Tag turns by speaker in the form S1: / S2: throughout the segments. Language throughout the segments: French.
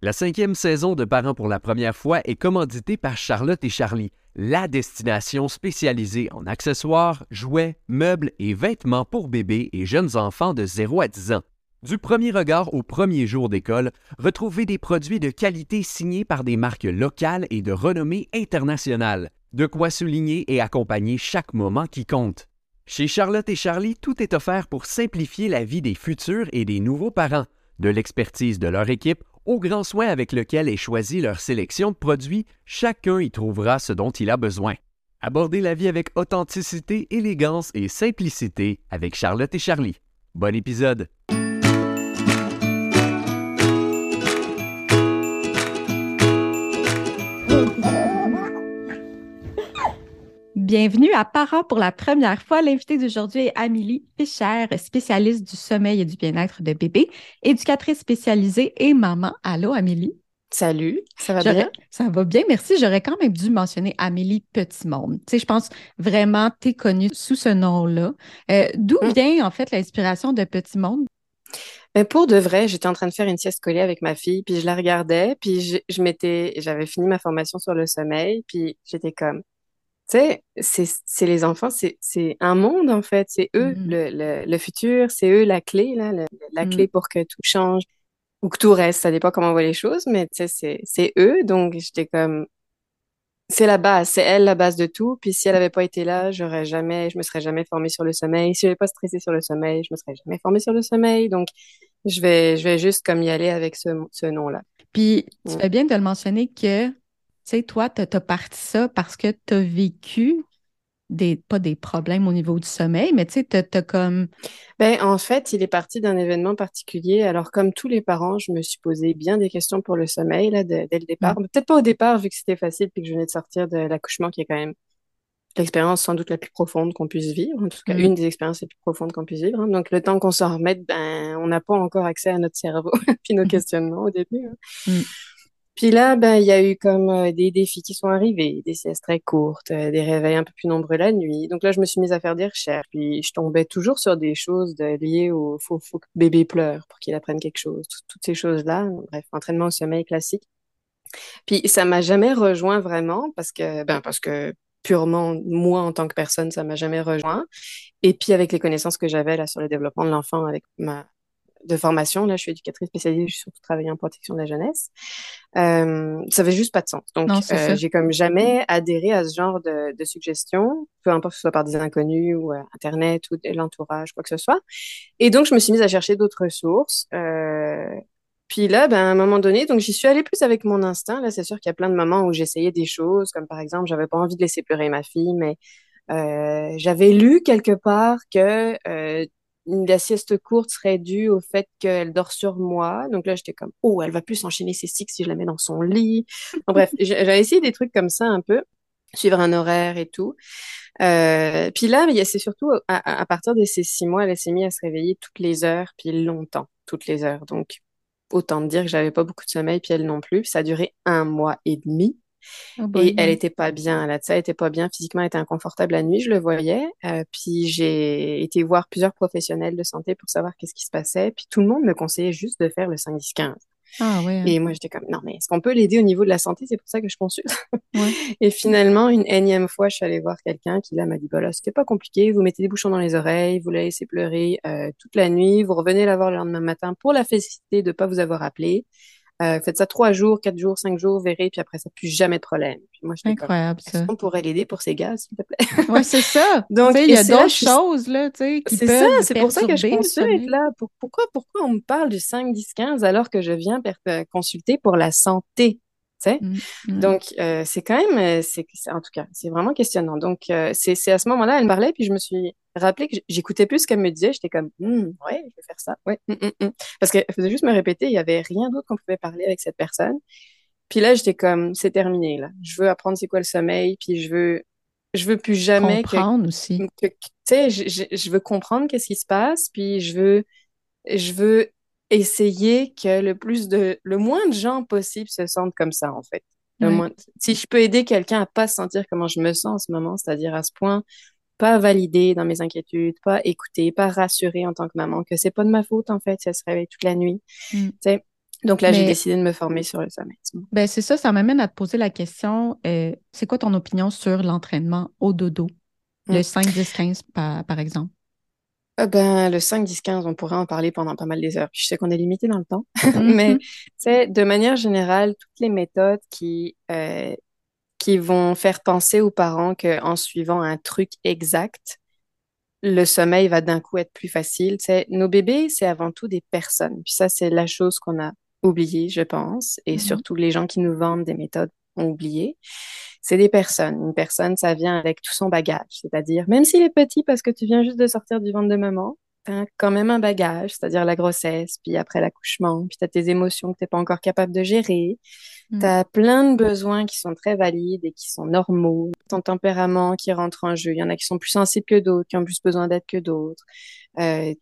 S1: La cinquième saison de Parents pour la première fois est commanditée par Charlotte et Charlie, la destination spécialisée en accessoires, jouets, meubles et vêtements pour bébés et jeunes enfants de 0 à 10 ans. Du premier regard au premier jour d'école, retrouvez des produits de qualité signés par des marques locales et de renommée internationale. De quoi souligner et accompagner chaque moment qui compte. Chez Charlotte et Charlie, tout est offert pour simplifier la vie des futurs et des nouveaux parents, de l'expertise de leur équipe au grand soin avec lequel est choisie leur sélection de produits, chacun y trouvera ce dont il a besoin. Abordez la vie avec authenticité, élégance et simplicité avec Charlotte et Charlie. Bon épisode!
S2: Bienvenue à Parents pour la première fois. L'invité d'aujourd'hui est Amélie Fischer, spécialiste du sommeil et du bien-être de bébé, éducatrice spécialisée et maman. Allô, Amélie?
S3: Salut, ça va bien?
S2: Ça va bien, merci. J'aurais quand même dû mentionner Amélie Petitmonde. Tu sais, je pense vraiment tu es connue sous ce nom-là. Euh, d'où mm. vient en fait l'inspiration de Petit Monde?
S3: Ben, pour de vrai, j'étais en train de faire une sieste collée avec ma fille, puis je la regardais, puis je, je m'étais, j'avais fini ma formation sur le sommeil, puis j'étais comme, tu sais, c'est les enfants, c'est un monde en fait. C'est eux mm-hmm. le, le, le, futur, c'est eux la clé, là, la mm. clé pour que tout change ou que tout reste. Ça dépend comment on voit les choses, mais tu sais, c'est eux. Donc j'étais comme, c'est la base, c'est elle la base de tout. Puis si elle avait pas été là, j'aurais jamais, je me serais jamais formée sur le sommeil. Si j'avais pas stressé sur le sommeil, je me serais jamais formée sur le sommeil. Donc je vais, je vais juste comme y aller avec ce, ce nom-là.
S2: Puis tu fais bien de le mentionner que sais, toi, tu as, parti ça parce que tu as vécu des, pas des problèmes au niveau du sommeil, mais tu sais, tu as, comme.
S3: Ben, en fait, il est parti d'un événement particulier. Alors, comme tous les parents, je me suis posé bien des questions pour le sommeil là, dès le départ. Mm. Peut-être pas au départ, vu que c'était facile puis que je venais de sortir de l'accouchement, qui est quand même l'expérience sans doute la plus profonde qu'on puisse vivre, en tout cas mm. une des expériences les plus profondes qu'on puisse vivre. Hein. Donc le temps qu'on s'en remette, ben on n'a pas encore accès à notre cerveau puis nos mm. questionnements au début. Hein. Puis là, ben, il y a eu comme euh, des défis qui sont arrivés, des siestes très courtes, euh, des réveils un peu plus nombreux la nuit. Donc là, je me suis mise à faire des recherches. Puis je tombais toujours sur des choses liées au faut, faut que bébé pleure pour qu'il apprenne quelque chose. toutes ces choses-là. Bref, entraînement au sommeil classique. Puis ça m'a jamais rejoint vraiment parce que, ben, parce que purement moi en tant que personne, ça m'a jamais rejoint. Et puis avec les connaissances que j'avais là sur le développement de l'enfant avec ma de formation. Là, je suis éducatrice spécialisée, je suis surtout travaillée en protection de la jeunesse. Euh, ça avait juste pas de sens. Donc, euh, j'ai comme jamais adhéré à ce genre de, de suggestions, peu importe que ce soit par des inconnus ou euh, Internet ou de l'entourage, quoi que ce soit. Et donc, je me suis mise à chercher d'autres ressources. Euh, puis là, ben, à un moment donné, donc j'y suis allée plus avec mon instinct. Là, c'est sûr qu'il y a plein de moments où j'essayais des choses, comme par exemple, j'avais pas envie de laisser pleurer ma fille, mais euh, j'avais lu quelque part que euh, la sieste courte serait due au fait qu'elle dort sur moi. Donc là, j'étais comme, oh, elle va plus enchaîner ses cycles si je la mets dans son lit. bref, j'ai essayé des trucs comme ça un peu, suivre un horaire et tout. Euh, puis là, c'est surtout à, partir de ces six mois, elle s'est mise à se réveiller toutes les heures, puis longtemps, toutes les heures. Donc, autant dire que j'avais pas beaucoup de sommeil, puis elle non plus. ça a duré un mois et demi. Oh, et elle était pas bien, elle, elle était pas bien physiquement, elle était inconfortable la nuit, je le voyais. Euh, puis j'ai été voir plusieurs professionnels de santé pour savoir qu'est-ce qui se passait. Puis tout le monde me conseillait juste de faire le 5-10-15. Ah, ouais. Et moi, j'étais comme, non, mais est-ce qu'on peut l'aider au niveau de la santé? C'est pour ça que je consulte. Ouais. et finalement, une énième fois, je suis allée voir quelqu'un qui, là, m'a dit, bah là, c'était pas compliqué. Vous mettez des bouchons dans les oreilles, vous la laissez pleurer euh, toute la nuit, vous revenez la voir le lendemain matin pour la féliciter de pas vous avoir appelé. Euh, faites ça trois jours, quatre jours, cinq jours, verrez, puis après ça, plus jamais de problème. Puis moi,
S2: Incroyable, ça.
S3: On pourrait l'aider pour ses gaz, s'il te plaît?
S2: oui, c'est ça. Donc, il y a d'autres choses, là, tu sais, qui C'est ça,
S3: c'est pour ça que je consulte, là. pourquoi, pourquoi on me parle du 5, 10, 15 alors que je viens euh, consulter pour la santé? Sais. Mmh, mmh. Donc, euh, c'est quand même, euh, c'est, en tout cas, c'est vraiment questionnant. Donc, euh, c'est, à ce moment-là, elle me parlait, puis je me suis rappelé que j'écoutais plus ce qu'elle me disait. J'étais comme, mmh, ouais, je vais faire ça, ouais, parce qu'elle faisait juste me répéter. Il y avait rien d'autre qu'on pouvait parler avec cette personne. Puis là, j'étais comme, c'est terminé là. Je veux apprendre c'est quoi le sommeil, puis je veux, je veux plus jamais
S2: comprendre aussi.
S3: Tu sais, je, je, je veux comprendre qu'est-ce qui se passe, puis je veux, je veux essayer que le plus de, le moins de gens possible se sentent comme ça, en fait. Le moins, si je peux aider quelqu'un à pas sentir comment je me sens en ce moment, c'est-à-dire à ce point, pas valider dans mes inquiétudes, pas écouter, pas rassurer en tant que maman que c'est pas de ma faute, en fait, si elle se réveille toute la nuit. Mm. Donc là, j'ai décidé de me former sur le sommeil.
S2: Ben, c'est ça, ça m'amène à te poser la question, euh, c'est quoi ton opinion sur l'entraînement au dodo? Le
S3: Mm.
S2: 5, 10, 15, par, par exemple.
S3: Euh, ben, le 5, 10, 15, on pourrait en parler pendant pas mal des heures. Puis je sais qu'on est limité dans le temps.
S2: Mhm.
S3: Mais, sais, de manière générale, toutes les méthodes qui, euh, qui vont faire penser aux parents qu'en suivant un truc exact, le sommeil va d'un coup être plus facile. Tu sais, nos bébés, c'est avant tout des personnes. Puis ça, c'est la chose qu'on a oubliée, je pense. Et
S2: Mhm.
S3: surtout, les gens qui nous vendent des méthodes ont oublié. C'est des personnes. Une personne, ça vient avec tout son bagage. C'est-à-dire, même s'il est petit parce que tu viens juste de sortir du ventre de maman, t'as quand même un bagage, c'est-à-dire la grossesse, puis après l'accouchement, puis t'as tes émotions que t'es pas encore capable de gérer.
S2: Mm.
S3: T'as plein de besoins qui sont très valides et qui sont normaux. Ton tempérament qui rentre en jeu. Il y en a qui sont plus sensibles que d'autres, qui ont plus besoin d'aide que d'autres. Euh,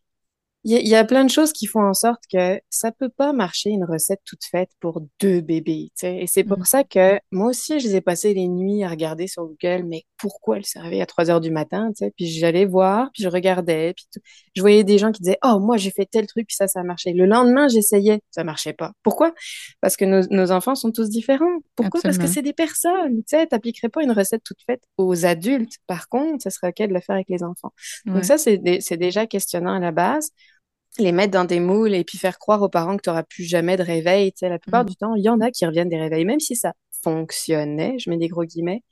S3: il y, a- il y a plein de choses qui font en sorte que ça peut pas marcher une recette toute faite pour deux bébés. Et c'est pour
S2: Mm.
S3: ça que moi aussi, je les ai passé les nuits à regarder sur Google, mais pourquoi elle s'est réveillée à 3 heures du matin. Puis j'allais voir, puis je regardais, puis tout. je voyais des gens qui disaient, oh, moi, j'ai fait tel truc, puis ça, ça a marché. Le lendemain, j'essayais, ça marchait pas. Pourquoi? Parce que nos, nos enfants sont tous différents. Pourquoi? Parce que c'est des personnes, tu sais. T'appliquerais pas une recette toute faite aux adultes. Par contre, ce serait OK de le faire avec les enfants. Donc ça, c'est déjà questionnant à la base. Les mettre dans des moules et puis faire croire aux parents que tu n'auras plus jamais de réveil. Tu sais, la plupart
S2: Mm.
S3: du temps, il y en a qui reviennent des réveils, même si ça fonctionnait, je mets des gros guillemets.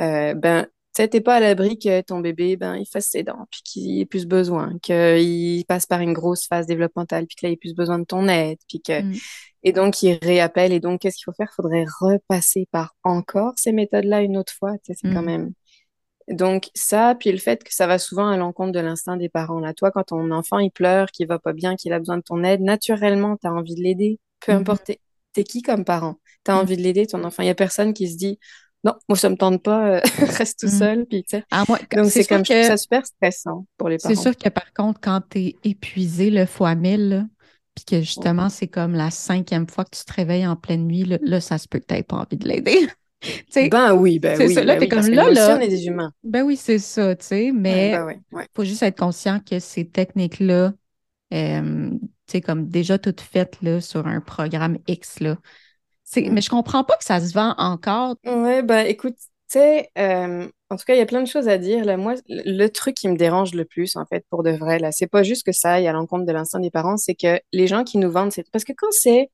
S3: Euh, ben, tu t'es pas à l'abri que ton bébé, ben, il fasse ses dents, puis qu'il ait plus besoin, qu'il passe par une grosse phase développementale, puis qu'il ait plus besoin de ton aide, puis que,
S2: Mm.
S3: et donc, il réappelle. Et donc, qu'est-ce qu'il faut faire? Faudrait repasser par encore ces méthodes-là une autre fois. Tu sais, c'est quand
S2: Mm.
S3: même. Donc, ça, puis le fait que ça va souvent à l'encontre de l'instinct des parents. Là, toi, quand ton enfant, il pleure, qu'il va pas bien, qu'il a besoin de ton aide, naturellement, tu as envie de l'aider. Peu
S2: Mhm.
S3: importe, t'es qui comme parent? Tu as
S2: Mhm.
S3: envie de l'aider, ton enfant? Il y a personne qui se dit, non, moi, ça me tente pas, euh, reste tout
S2: Mhm.
S3: seul, puis tu sais.
S2: Ah, moi,
S3: Donc,
S2: c'est
S3: c'est comme, je trouve
S2: que
S3: ça super stressant pour les
S2: c'est
S3: parents.
S2: sûr que par contre, quand tu es épuisé le fois mille, puis que justement, c'est comme la cinquième fois que tu te réveilles en pleine nuit, là, là, ça se peut que tu pas envie de l'aider.
S3: Ben oui, ben
S2: c'est
S3: oui,
S2: ça, là,
S3: ben
S2: t'es
S3: oui, parce
S2: comme là, là.
S3: on est des humains.
S2: Ben oui, c'est ça, tu sais, mais
S3: ben ouais.
S2: faut juste être conscient que ces techniques-là, euh, tu sais, comme déjà toutes faites là, sur un programme X, là.
S3: Mm.
S2: Mais je comprends pas que ça se vend encore.
S3: Ouais, bah écoute, tu sais, euh, en tout cas, il y a plein de choses à dire. Là, moi, le le truc qui me dérange le plus, en fait, pour de vrai, là, c'est pas juste que ça aille à l'encontre de l'instinct des parents, c'est que les gens qui nous vendent, c'est parce que quand c'est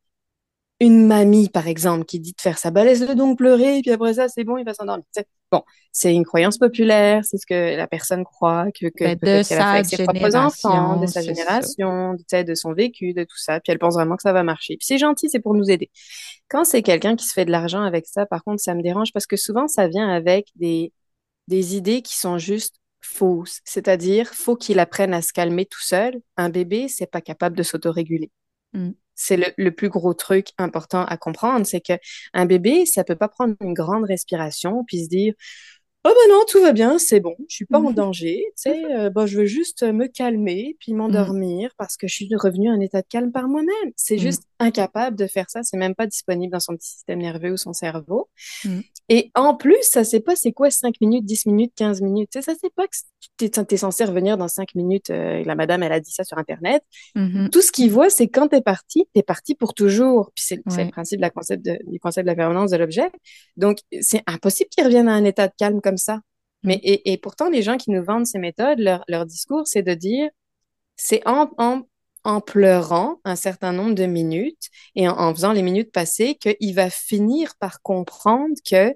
S3: une mamie, par exemple, qui dit de faire ça, bah laisse-le donc pleurer, puis après ça, c'est bon, il va s'endormir. Bon, c'est une croyance populaire, c'est ce que la personne croit, que, que
S2: de
S3: peut-être qu'elle a fait avec ses propres enfants, de sa génération, sais, de son vécu, de tout ça, puis elle pense vraiment que ça va marcher. Puis c'est gentil, c'est pour nous aider. Quand c'est quelqu'un qui se fait de l'argent avec ça, par contre, ça me dérange parce que souvent, ça vient avec des, des idées qui sont juste fausses. C'est-à-dire, faut qu'il apprenne à se calmer tout seul. Un bébé, c'est pas capable de s'autoréguler.
S2: Mm.
S3: C'est le, le plus gros truc important à comprendre, c'est que un bébé, ça peut pas prendre une grande respiration puis se dire Oh ben non, tout va bien, c'est bon, je suis pas en
S2: Mhm.
S3: danger, tu sais, euh, ben, je veux juste me calmer puis m'endormir parce que je suis revenue à un état de calme par moi-même. C'est
S2: Mm.
S3: juste incapable de faire ça, c'est même pas disponible dans son petit système nerveux ou son cerveau.
S2: Mm.
S3: Et en plus, ça sait pas c'est quoi 5 minutes, 10 minutes, 15 minutes, tu ça sait pas que tu es, censé revenir dans 5 minutes, euh, la madame, elle a dit ça sur Internet.
S2: Mhm.
S3: Tout ce qu'il voit, c'est quand t'es parti, t'es parti pour toujours. Puis c'est
S2: Ouais.
S3: le principe la concept de- du concept de la permanence de l'objet. Donc, c'est impossible qu'il revienne à un état de calme comme ça. Mais,
S2: Mm.
S3: et, et pourtant, les gens qui nous vendent ces méthodes, leur, leur discours, c'est de dire, c'est en, en, en pleurant un certain nombre de minutes et en, en faisant les minutes passées qu'il va finir par comprendre que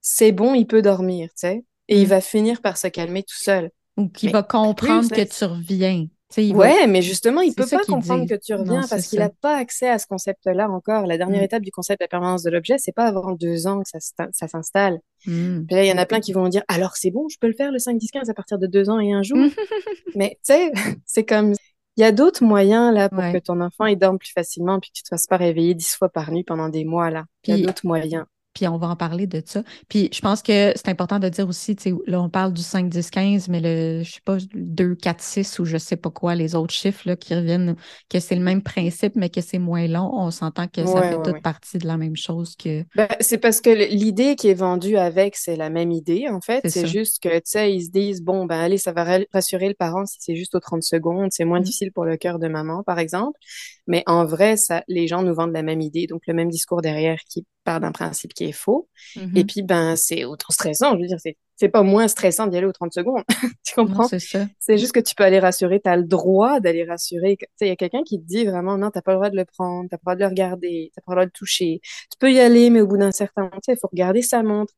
S3: c'est bon, il peut dormir, tu sais. Et il
S2: Mm.
S3: va finir par se calmer tout seul.
S2: Ou qui
S3: Mais
S2: va comprendre
S3: plus,
S2: que tu reviens. Va-
S3: Ouais, mais justement, il peut pas comprendre que tu reviens parce qu'il n'a pas accès à ce concept-là encore. La dernière
S2: Mm.
S3: étape du concept de la permanence de l'objet, c'est pas avant deux ans que ça, s'insta- ça s'installe.
S2: Mm.
S3: Puis là, il y en a plein qui vont dire, alors c'est bon, je peux le faire le 5, 10, 15 à partir de deux ans et un jour? Mais tu sais, c'est comme, il y a d'autres moyens là pour
S2: Ouais.
S3: que ton enfant il dorme plus facilement puis que tu te fasses pas réveiller dix fois par nuit pendant des mois là. Il y a d'autres moyens.
S2: Puis on va en parler de ça. Puis je pense que c'est important de dire aussi, là, on parle du 5, 10, 15, mais le, je sais pas, 2, 4, 6 ou je sais pas quoi, les autres chiffres là, qui reviennent, que c'est le même principe, mais que c'est moins long. On s'entend que ça
S3: Ouais,
S2: fait
S3: ouais,
S2: toute
S3: ouais.
S2: partie de la même chose que.
S3: Ben, c'est parce que l'idée qui est vendue avec, c'est la même idée, en fait.
S2: C'est
S3: juste que, tu sais, ils se disent, bon, ben, allez, ça va ra- rassurer le parent si c'est juste aux 30 secondes. C'est moins
S2: Mm.
S3: difficile pour le cœur de maman, par exemple. Mais en vrai, ça, les gens nous vendent la même idée, donc le même discours derrière qui part d'un principe qui est faux.
S2: Mhm.
S3: Et puis, ben, c'est autant stressant. Je veux dire, c'est, c'est pas moins stressant d'y aller aux 30 secondes. tu comprends?
S2: C'est ça.
S3: C'est juste que tu peux aller rassurer, tu as le droit d'aller rassurer. Tu sais, il y a quelqu'un qui te dit vraiment, non, t'as pas le droit de le prendre, t'as pas le droit de le regarder, t'as pas le droit de le toucher. Tu peux y aller, mais au bout d'un certain sais, il faut regarder sa montre.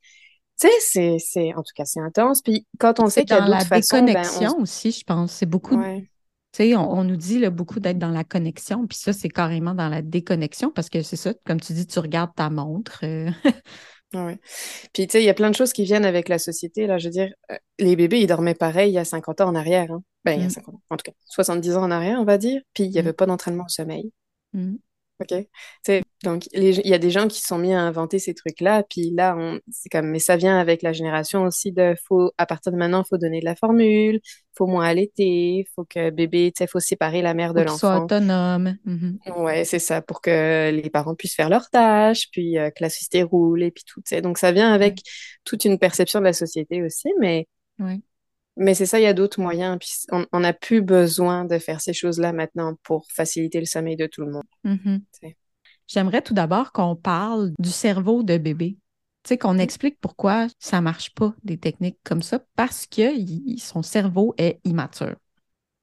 S3: Tu sais, c'est, c'est, en tout cas, c'est intense. Puis quand on sait qu'il y a
S2: la
S3: d'autres façons, ben,
S2: déconnexion aussi, je pense. C'est beaucoup,
S3: on... ouais.
S2: Sais, on, on nous dit là, beaucoup d'être dans la connexion, puis ça, c'est carrément dans la déconnexion parce que c'est ça, comme tu dis, tu regardes ta montre. euh,
S3: Ouais. Puis, tu sais, il y a plein de choses qui viennent avec la société. Là, je veux dire, euh, les bébés, ils dormaient pareil il y a 50 ans en arrière. hein. Ben, il y a
S2: Mm.
S3: 50 ans, en tout cas, 70 ans en arrière, on va dire. Puis, il n'y avait
S2: Mm.
S3: pas d'entraînement au sommeil.
S2: mm.
S3: OK? Tu sais, donc, il y a des gens qui sont mis à inventer ces trucs-là. Puis là, on, c'est comme, mais ça vient avec la génération aussi de, faut, à partir de maintenant, il faut donner de la formule, faut moins allaiter, faut que bébé, tu sais, faut séparer la mère de
S2: Faut qu'il soit
S3: l'enfant.
S2: autonome. Mhm.
S3: Ouais, c'est ça, pour que les parents puissent faire leurs tâches, puis euh, que la société roule, et puis tout, tu sais. Donc, ça vient avec toute une perception de la société aussi, mais,
S2: Ouais.
S3: Mais c'est ça, il y a d'autres moyens, puis on n'a plus besoin de faire ces choses-là maintenant pour faciliter le sommeil de tout le monde.
S2: Mhm.
S3: C'est-
S2: J'aimerais tout d'abord qu'on parle du cerveau de bébé. Tu sais, qu'on explique pourquoi ça marche pas des techniques comme ça, parce que il- son cerveau est immature.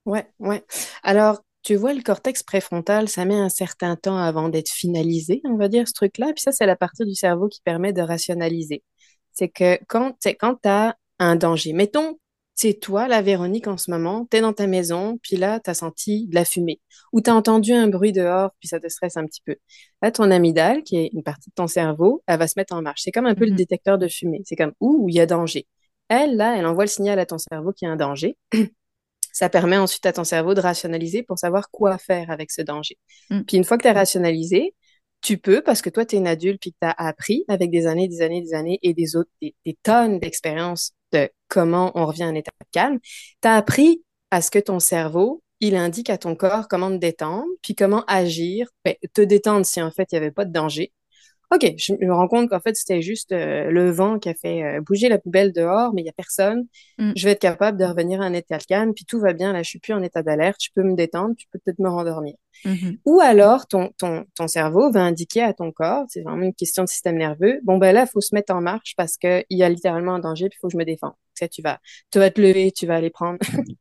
S3: Ouais, ouais. Alors, tu vois, le cortex préfrontal, ça met un certain temps avant d'être finalisé, on va dire, ce truc-là. Puis ça, c'est la partie du cerveau qui permet de rationaliser. C'est que quand, tu quand tu as un danger, mettons, c'est toi, la Véronique, en ce moment, tu es dans ta maison, puis là, tu as senti de la fumée, ou tu as entendu un bruit dehors, puis ça te stresse un petit peu. Là, ton amygdale, qui est une partie de ton cerveau, elle va se mettre en marche. C'est comme un peu le
S2: Mhm.
S3: détecteur de fumée. C'est comme, ouh, il y a danger. Elle, là, elle envoie le signal à ton cerveau qu'il y a un danger. Ça permet ensuite à ton cerveau de rationaliser pour savoir quoi faire avec ce danger.
S2: Mm.
S3: Puis une fois que tu as rationalisé, tu peux, parce que toi, tu es une adulte puis que tu as appris avec des années, des années, des années et des autres, des, des tonnes d'expériences de comment on revient à un état de calme, tu as appris à ce que ton cerveau, il indique à ton corps comment te détendre, puis comment agir, ben, te détendre si en fait il n'y avait pas de danger. OK, je me rends compte qu'en fait, c'était juste euh, le vent qui a fait euh, bouger la poubelle dehors, mais il n'y a personne.
S2: Mm.
S3: Je vais être capable de revenir à un état de calme, puis tout va bien, là, je suis plus en état d'alerte, je peux me détendre, je peux peut-être me rendormir.
S2: Mhm.
S3: Ou alors, ton, ton, ton cerveau va indiquer à ton corps, c'est vraiment une question de système nerveux, bon, ben là, il faut se mettre en marche parce qu'il y a littéralement un danger, puis il faut que je me défende. Tu sais, tu vas, tu vas te lever, tu vas aller prendre.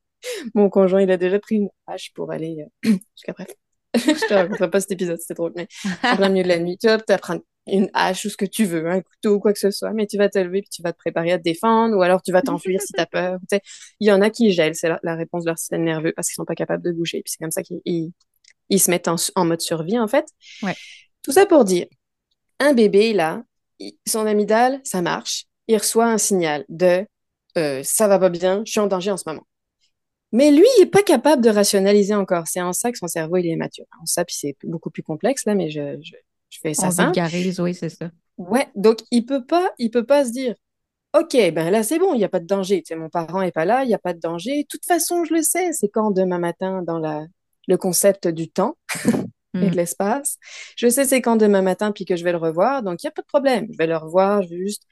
S3: Mon conjoint, il a déjà pris une hache pour aller euh, jusqu'à bref. je te raconterai pas cet épisode, c'était drôle, mais en plein milieu de la nuit, tu vas prendre une hache ou ce que tu veux, un couteau ou quoi que ce soit, mais tu vas te lever puis tu vas te préparer à te défendre ou alors tu vas t'enfuir si tu as peur. Tu sais, il y en a qui gèlent, c'est la, la réponse de leur système nerveux parce qu'ils sont pas capables de bouger. Puis c'est comme ça qu'ils ils, ils se mettent en, en mode survie, en fait.
S2: Ouais.
S3: Tout ça pour dire, un bébé, là, il- son amygdale, ça marche. Il reçoit un signal de euh, ça va pas bien, je suis en danger en ce moment. Mais lui, il est pas capable de rationaliser encore. C'est en ça que son cerveau, il est mature. En ça, puis c'est beaucoup plus complexe, là, mais je, je, je fais ça
S2: On
S3: simple.
S2: vulgarise, oui, c'est ça.
S3: Ouais, donc il peut pas, il peut pas se dire, OK, ben là c'est bon, il n'y a pas de danger. Tu sais, mon parent est pas là, il n'y a pas de danger. De toute façon, je le sais, c'est quand demain matin dans la, le concept du temps et
S2: Mm.
S3: de l'espace. Je sais c'est quand demain matin puis que je vais le revoir, donc il n'y a pas de problème. Je vais le revoir, je vais juste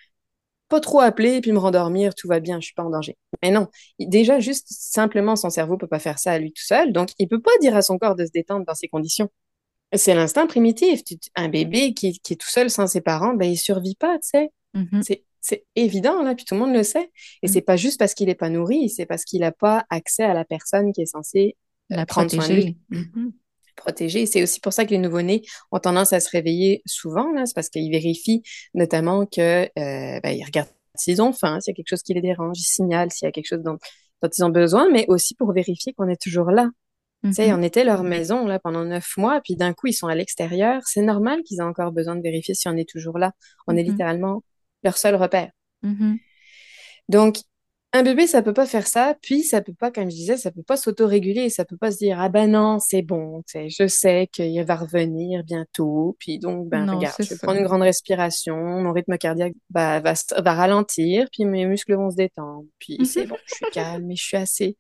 S3: pas trop appeler puis me rendormir, tout va bien, je suis pas en danger. Mais non, déjà juste simplement son cerveau peut pas faire ça à lui tout seul, donc il peut pas dire à son corps de se détendre dans ces conditions. C'est l'instinct primitif. Un bébé qui, qui est tout seul sans ses parents, ben il survit pas, tu sais.
S2: Mhm.
S3: C'est, c'est évident, là, puis tout le monde le sait. Et
S2: Mm.
S3: c'est pas juste parce qu'il est pas nourri, c'est parce qu'il a pas accès à la personne qui est censée euh,
S2: La
S3: prendre soin de lui,
S2: protéger. Mhm.
S3: protéger. C'est aussi pour ça que les nouveau-nés ont tendance à se réveiller souvent, là. C'est parce qu'ils vérifient notamment que, euh, ben, regardent s'ils ont faim, s'il y a quelque chose qui les dérange, ils signalent s'il y a quelque chose dont, dont ils ont besoin, mais aussi pour vérifier qu'on est toujours là. Tu sais,
S2: Mhm.
S3: on était leur maison là pendant neuf mois, puis d'un coup ils sont à l'extérieur. C'est normal qu'ils aient encore besoin de vérifier si on est toujours là. On est
S2: Mhm.
S3: littéralement leur seul repère.
S2: Mhm.
S3: Donc, un bébé, ça peut pas faire ça, puis ça peut pas, comme je disais, ça peut pas s'autoréguler, ça peut pas se dire, ah ben non, c'est bon, je sais qu'il va revenir bientôt, puis donc, ben
S2: Non,
S3: regarde, je vais prendre une grande respiration, mon rythme cardiaque bah, va, ralentir, puis mes muscles vont se détendre, puis c'est bon, je suis calme et je suis assez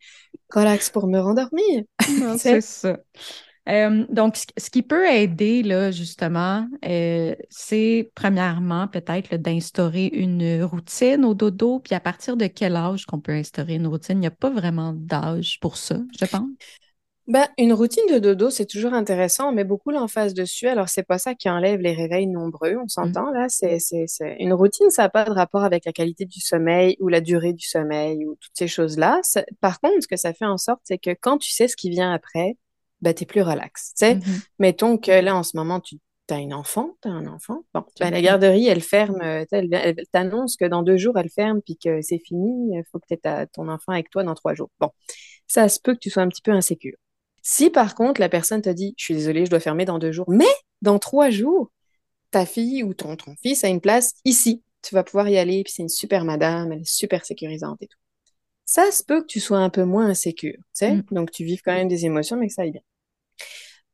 S3: relax pour me rendormir.
S2: C'est ça. Euh, donc, ce qui peut aider, là, justement, euh, c'est premièrement peut-être d'instaurer une routine au dodo. Puis à partir de quel âge qu'on peut instaurer une routine? Il n'y a pas vraiment d'âge pour ça, je pense.
S3: Ben, une routine de dodo, c'est toujours intéressant, mais beaucoup l'emphase dessus. Alors, c'est pas ça qui enlève les réveils nombreux, on
S2: Mm.
S3: s'entend là. C'est, c'est, c'est... Une routine, ça n'a pas de rapport avec la qualité du sommeil ou la durée du sommeil ou toutes ces choses-là. C'est- Par contre, ce que ça fait en sorte, c'est que quand tu sais ce qui vient après, ben, t'es plus relax. Tu sais,
S2: Mhm.
S3: mettons que là, en ce moment, tu as une enfant, t'as un enfant. Bon,
S2: Tu-
S3: ben, la garderie, elle ferme, euh, tu elle, elle t'annonce que dans deux jours, elle ferme puis que c'est fini. Il faut que tu aies ton enfant avec toi dans trois jours. Bon, ça se peut que tu sois un petit peu insécure. Si par contre la personne te dit, je suis désolée, je dois fermer dans deux jours, mais dans trois jours, ta fille ou ton, ton fils a une place ici, tu vas pouvoir y aller, puis c'est une super madame, elle est super sécurisante et tout. Ça se peut que tu sois un peu moins insécure, tu sais,
S2: Mm.
S3: donc tu vives quand même des émotions, mais que ça aille bien.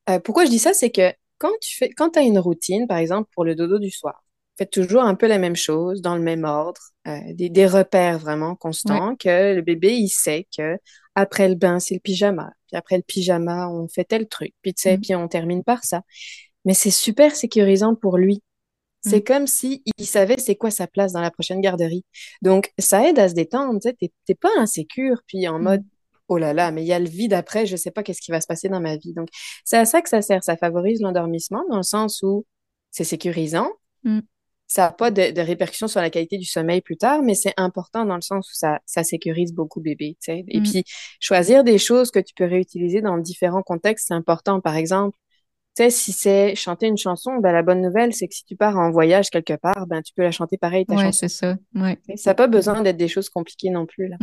S3: Euh, pourquoi je dis ça, c'est que quand tu fais, quand as une routine, par exemple pour le dodo du soir, faites toujours un peu la même chose, dans le même ordre, euh, des, des repères vraiment constants, que le bébé, il sait que après le bain, c'est le pyjama, puis après le pyjama, on fait tel truc, puis tu sais,
S2: Mm.
S3: puis on termine par ça. Mais c'est super sécurisant pour lui. C'est
S2: Mm.
S3: comme si il savait c'est quoi sa place dans la prochaine garderie. Donc, ça aide à se détendre, tu sais, t'es pas insécure, puis en
S2: Mm.
S3: mode, oh là là, mais il y a le vide après, je sais pas qu'est-ce qui va se passer dans ma vie. Donc, c'est à ça que ça sert. Ça favorise l'endormissement dans le sens où c'est sécurisant.
S2: Mm.
S3: Ça n'a pas de, de répercussions sur la qualité du sommeil plus tard, mais c'est important dans le sens où ça, ça sécurise beaucoup bébé, sais. Et
S2: Mm.
S3: puis, choisir des choses que tu peux réutiliser dans différents contextes, c'est important. Par exemple, sais, si c'est chanter une chanson, ben, la bonne nouvelle, c'est que si tu pars en voyage quelque part, ben, tu peux la chanter pareil, ta
S2: Ouais, c'est ça. Ouais.
S3: Ça n'a pas besoin d'être des choses compliquées non plus, là.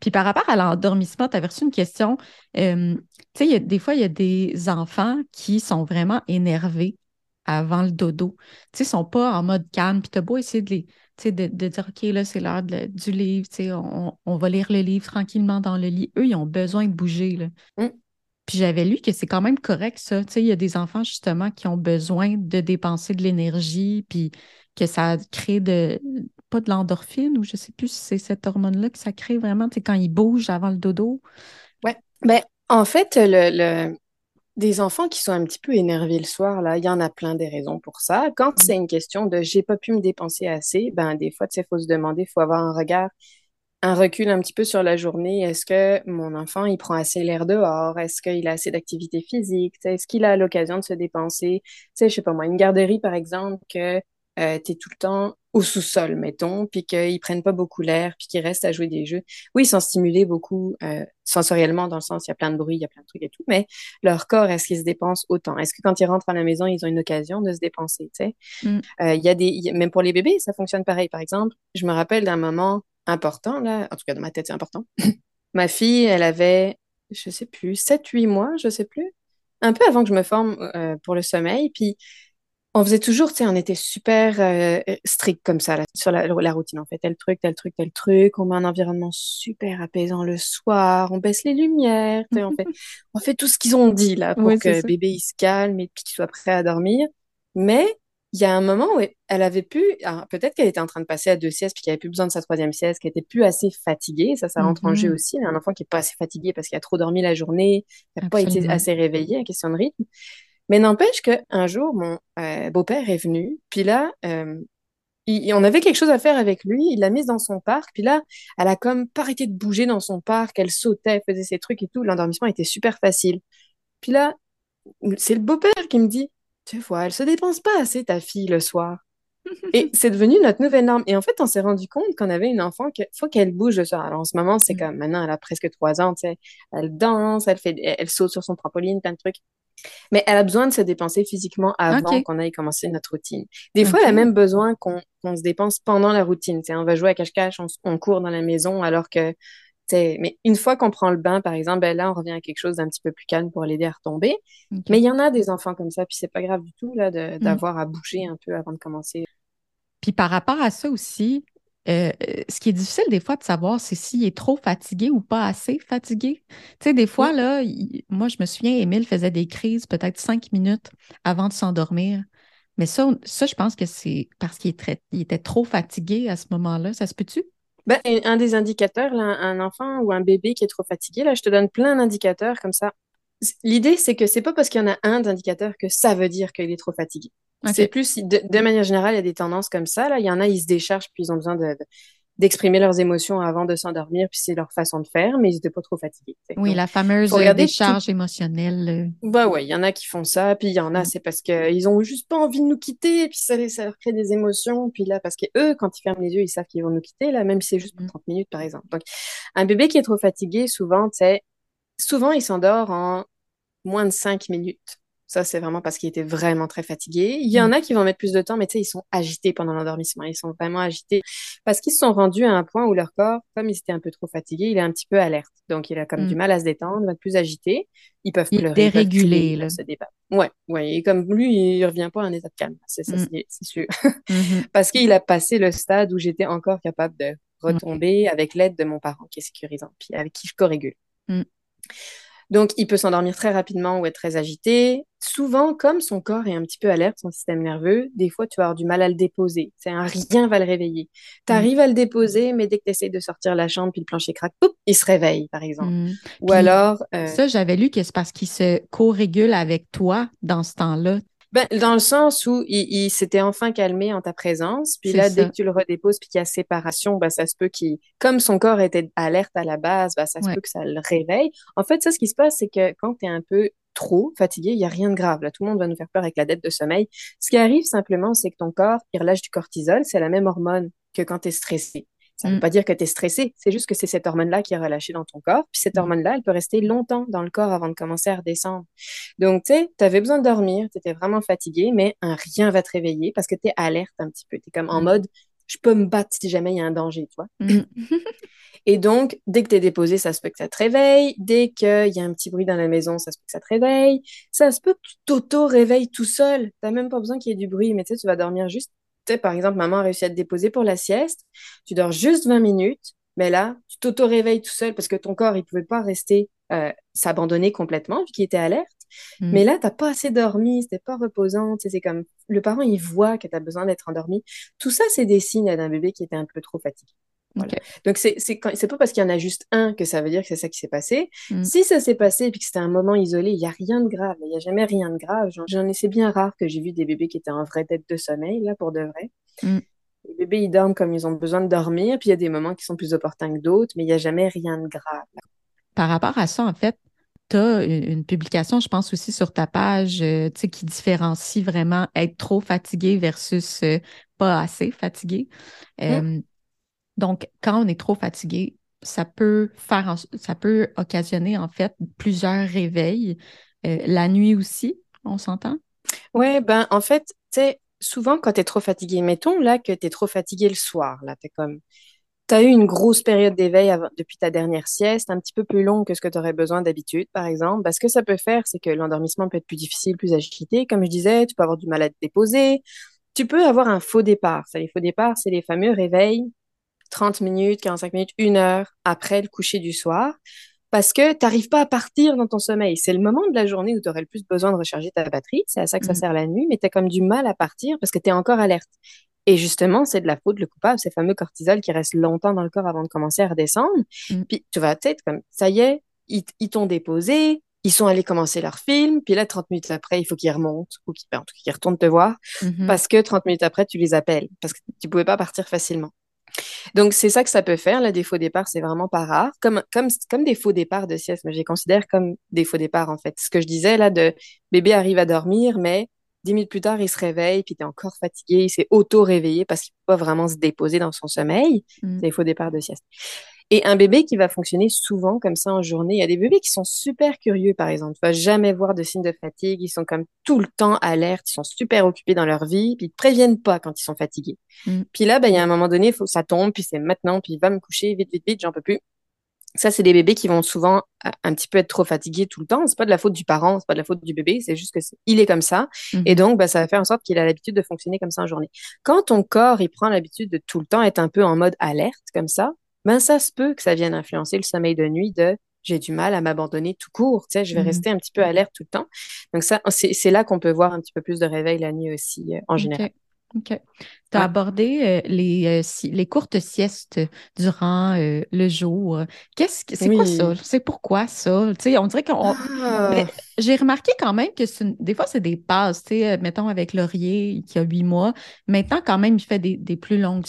S2: Puis par rapport à l'endormissement, tu avais reçu une question. Euh, tu sais, des fois, il y a des enfants qui sont vraiment énervés avant le dodo. Tu sais, ils sont pas en mode calme. Puis tu as beau essayer de, les, tu sais, de, de dire, OK, là, c'est l'heure du livre. Tu sais, on, on va lire le livre tranquillement dans le lit. Eux, ils ont besoin de bouger, là.
S3: Mm.
S2: Puis j'avais lu que c'est quand même correct, ça. Tu sais, il y a des enfants, justement, qui ont besoin de dépenser de l'énergie, puis que ça crée de, pas de l'endorphine, ou je sais plus si c'est cette hormone-là que ça crée vraiment, tu sais, quand ils bougent avant le dodo.
S3: Ouais. Ben, en fait, le, le- des enfants qui sont un petit peu énervés le soir, là, il y en a plein des raisons pour ça. Quand
S2: Mm.
S3: c'est une question de j'ai pas pu me dépenser assez, ben, des fois, tu sais, faut se demander, faut avoir un regard, un recul un petit peu sur la journée. Est-ce que mon enfant, il prend assez l'air dehors? Est-ce qu'il a assez d'activité physique? Est-ce qu'il a l'occasion de se dépenser? Tu sais, je sais pas moi, une garderie, par exemple, que euh, tu es tout le temps au sous-sol, mettons, puis qu'ils prennent pas beaucoup l'air, puis qu'ils restent à jouer des jeux. Oui, ils sont stimulés beaucoup euh, sensoriellement, dans le sens, il y a plein de bruit, il y a plein de trucs et tout, mais leur corps, est-ce qu'ils se dépensent autant? Est-ce que quand ils rentrent à la maison, ils ont une occasion de se dépenser, tu sais?
S2: Mm.
S3: Euh, il y a des, il y a- même pour les bébés, ça fonctionne pareil. Par exemple, je me rappelle d'un moment important, là, en tout cas dans ma tête, c'est important. Ma fille, elle avait, je sais plus, 7-8 mois, je sais plus, un peu avant que je me forme euh, pour le sommeil, puis on faisait toujours, tu sais, on était super euh, strict comme ça, là, sur la, la routine. On fait tel truc, tel truc, tel truc. On met un environnement super apaisant le soir. On baisse les lumières. On fait, on fait tout ce qu'ils ont dit, là, pour
S2: Oui,
S3: que
S2: ça.
S3: bébé, il se calme et puis qu'il soit prêt à dormir. Mais il y a un moment où elle avait pu, peut-être qu'elle était en train de passer à deux siestes puis qu'elle avait plus besoin de sa troisième sieste, qu'elle était plus assez fatiguée. Ça, ça rentre en jeu
S2: Mhm.
S3: aussi. Un enfant qui est pas assez fatigué parce qu'il a trop dormi la journée, qui n'a pas été assez réveillé, question de rythme. Mais n'empêche qu'un jour, mon euh, beau-père est venu, puis là, euh, il, on avait quelque chose à faire avec lui, il l'a mise dans son parc, puis là, elle a comme pas arrêté de bouger dans son parc, elle sautait, elle faisait ses trucs et tout, l'endormissement était super facile. Puis là, c'est le beau-père qui me dit, tu vois, elle se dépense pas assez, ta fille, le soir. Et c'est devenu notre nouvelle norme. Et en fait, on s'est rendu compte qu'on avait une enfant qu'il faut qu'elle bouge le soir. Alors en ce moment, c'est
S2: Mm.
S3: comme maintenant, elle a presque trois ans, tu sais, elle danse, elle fait, elle saute sur son trampoline, plein de trucs. Mais elle a besoin de se dépenser physiquement avant qu'on aille commencer notre routine. Des fois, elle a même besoin qu'on se dépense pendant la routine. Tu sais, on va jouer à cache-cache, on, court dans la maison, alors que, mais une fois qu'on prend le bain, par exemple, ben là, on revient à quelque chose d'un petit peu plus calme pour l'aider à retomber. Mais il y en a des enfants comme ça, puis c'est pas grave du tout, là,
S2: Mm.
S3: d'avoir à bouger un peu avant de commencer.
S2: Puis par rapport à ça aussi, euh, euh, ce qui est difficile des fois de savoir, c'est s'il est trop fatigué ou pas assez fatigué. Tu sais, des fois, là, il- moi, je me souviens, Émile faisait des crises peut-être cinq minutes avant de s'endormir. Mais ça, ça, je pense que c'est parce qu'il était trop fatigué à ce moment-là. Ça se peut-tu?
S3: Ben, un des indicateurs, là, un enfant ou un bébé qui est trop fatigué, là, je te donne plein d'indicateurs comme ça. L'idée, c'est que c'est pas parce qu'il y en a un d'indicateur que ça veut dire qu'il est trop fatigué. C'est plus, de, de manière générale, il y a des tendances comme ça. Là. Il y en a, ils se déchargent, puis ils ont besoin de, de- d'exprimer leurs émotions avant de s'endormir, puis c'est leur façon de faire, mais ils n'étaient pas trop fatigués.
S2: Oui, la fameuse euh, décharge émotionnelle.
S3: Bah ouais, il y en a qui font ça, puis il y en a, mm. c'est parce qu'ils ont juste pas envie de nous quitter, puis ça, ça leur crée des émotions, puis là, parce que eux, quand ils ferment les yeux, ils savent qu'ils vont nous quitter, là, même si c'est juste pour 30 mm. minutes, par exemple. Donc, un bébé qui est trop fatigué, souvent, tu sais, souvent, il s'endort en moins de 5 minutes. Ça, c'est vraiment parce qu'il était vraiment très fatigué. Il y en mm. a qui vont mettre plus de temps, mais tu sais, ils sont agités pendant l'endormissement. Ils sont vraiment agités parce qu'ils se sont rendus à un point où leur corps, comme ils étaient un peu trop fatigués, il est un petit peu alerte. Donc, il a comme du mm. mal à se détendre, va être plus agité. Ils peuvent
S2: il
S3: pleurer.
S2: Dérégulé, là.
S3: Ouais, ouais. Et comme lui, il revient pas en état de calme. C'est ça, mm. c'est sûr. Mm-hmm. parce qu'il a passé le stade où j'étais encore capable de retomber avec l'aide de mon parent qui est sécurisant, puis avec qui je co-régule. Donc, il peut s'endormir très rapidement ou être très agité. Souvent, comme son corps est un petit peu alerte, son système nerveux, des fois, tu vas avoir du mal à le déposer. C'est un rien va le réveiller. Tu arrives à le déposer, mais dès que tu essaies de sortir la chambre, puis le plancher craque, il se réveille, par exemple. Mm. Ou alors...
S2: Euh, ça, j'avais lu que c'est parce qu'il se co-régule avec toi dans ce temps-là.
S3: Ben, dans le sens où il, s'était enfin calmé en ta présence, puis là, dès que tu le redéposes, puis qu'il y a séparation, ben, ça se peut qu'il, comme son corps était alerte à la base, ben, ça se peut que ça le réveille. En fait, ça, ce qui se passe, c'est que quand tu es un peu trop fatigué, il n'y a rien de grave. Là, tout le monde va nous faire peur avec la dette de sommeil. Ce qui arrive simplement, c'est que ton corps, il relâche du cortisol, c'est la même hormone que quand tu es stressé. Ça ne veut mm. pas dire que tu es stressé, c'est juste que c'est cette hormone-là qui est relâchée dans ton corps. Puis cette mm. hormone-là, elle peut rester longtemps dans le corps avant de commencer à redescendre. Donc, tu sais, tu avais besoin de dormir, tu étais vraiment fatigué, mais un rien va te réveiller parce que tu es alerte un petit peu. Tu es comme en mm. mode, je peux me battre si jamais il y a un danger, tu vois. Et donc, dès que tu es déposé, ça se peut que ça te réveille. Dès qu'il y a un petit bruit dans la maison, ça se peut que ça te réveille. Ça se peut que tu t'auto-réveilles tout seul. Tu n'as même pas besoin qu'il y ait du bruit, mais tu sais, tu vas dormir juste par exemple, maman a réussi à te déposer pour la sieste, tu dors juste 20 minutes, mais là, tu t'auto-réveilles tout seul parce que ton corps, il pouvait pas rester, euh, s'abandonner complètement vu qu'il était alerte. Mm. Mais là, tu n'as pas assez dormi, c'était pas reposant, c'est comme, le parent, il voit que tu as besoin d'être endormi. Tout ça, c'est des signes d'un bébé qui était un peu trop fatigué. Donc, c'est c'est pas parce qu'il y en a juste un que ça veut dire que c'est ça qui s'est passé. Mm. Si ça s'est passé et que c'était un moment isolé, il n'y a rien de grave. Il n'y a jamais rien de grave. J'en ai, c'est bien rare que j'ai vu des bébés qui étaient en vraie tête de sommeil, là, pour de vrai. Mm. Les bébés, ils dorment comme ils ont besoin de dormir, puis il y a des moments qui sont plus opportuns que d'autres, mais il n'y a jamais rien de grave.
S2: Par rapport à ça, en fait, tu as une, publication, je pense aussi sur ta page, euh, tu sais, qui différencie vraiment être trop fatigué versus euh, pas assez fatigué. Mm. Donc, quand on est trop fatigué, ça peut faire, ça peut occasionner en fait plusieurs réveils. Euh, la nuit aussi, on s'entend?
S3: Oui, ben en fait, tu souvent quand tu es trop fatigué, mettons là que tu es trop fatigué le soir, là, tu comme. As eu une grosse période d'éveil depuis ta dernière sieste, un petit peu plus longue que ce que tu aurais besoin d'habitude, par exemple. Ben, ce que ça peut faire, c'est que l'endormissement peut être plus difficile, plus agité. Comme je disais, tu peux avoir du mal à te déposer. Tu peux avoir un faux départ. Ça, les faux départs, c'est les fameux réveils 30 minutes, 45 minutes, une heure après le coucher du soir, parce que tu n'arrives pas à partir dans ton sommeil. C'est le moment de la journée où tu aurais le plus besoin de recharger ta batterie, c'est à ça que ça mm. sert la nuit, mais tu as comme du mal à partir parce que tu es encore alerte. Et justement, c'est de la faute, le coupable, ces fameux cortisol qui restent longtemps dans le corps avant de commencer à redescendre. Mm. Puis tu vas peut-être comme, ça y est, ils, t'ont déposé, ils sont allés commencer leur film, puis là, 30 minutes après, il faut qu'ils remontent, ou qu'ils, ben, qu'ils retournent te voir, mm-hmm. parce que 30 minutes après, tu les appelles, parce que tu pouvais pas partir facilement. Donc, c'est ça que ça peut faire. Là, des faux départs, c'est vraiment pas rare. Comme, comme, comme des faux départs de sieste, mais je les considère comme des faux départs, en fait. Ce que je disais, là, de bébé arrive à dormir, mais dix minutes plus tard, il se réveille, puis il est encore fatigué, il s'est auto-réveillé parce qu'il peut pas vraiment se déposer dans son sommeil. Mmh. C'est des faux départs de sieste. Et un bébé qui va fonctionner souvent comme ça en journée, il y a des bébés qui sont super curieux, par exemple. Tu vas jamais voir de signes de fatigue. Ils sont comme tout le temps alertes. Ils sont super occupés dans leur vie. Puis ils te préviennent pas quand ils sont fatigués. Mm. Puis là, ben, il y a un moment donné, faut, ça tombe. Puis c'est maintenant. Puis il va me coucher vite, vite, vite. J'en peux plus. Ça, c'est des bébés qui vont souvent euh, un petit peu être trop fatigués tout le temps. C'est pas de la faute du parent, c'est pas de la faute du bébé, c'est juste que est, il est comme ça. Mm-hmm. Et donc, ben, ça va faire en sorte qu'il a l'habitude de fonctionner comme ça en journée. Quand ton corps, il prend l'habitude de tout le temps être un peu en mode alerte comme ça, ben ça se peut que ça vienne influencer le sommeil de nuit de j'ai du mal à m'abandonner tout court, tu sais, je vais mmh rester un petit peu alerte tout le temps. Donc ça, c'est là qu'on peut voir un petit peu plus de réveil la nuit aussi, euh, en général.
S2: OK. Tu as abordé euh, les, euh, les courtes siestes durant euh, le jour. Qu'est-ce que c'est quoi ça? C'est pourquoi ça? on dirait qu'on. Ah! J'ai remarqué quand même que des fois, c'est des passes. Mettons avec Laurier qui a huit mois. Maintenant, quand même, il fait des, des plus longues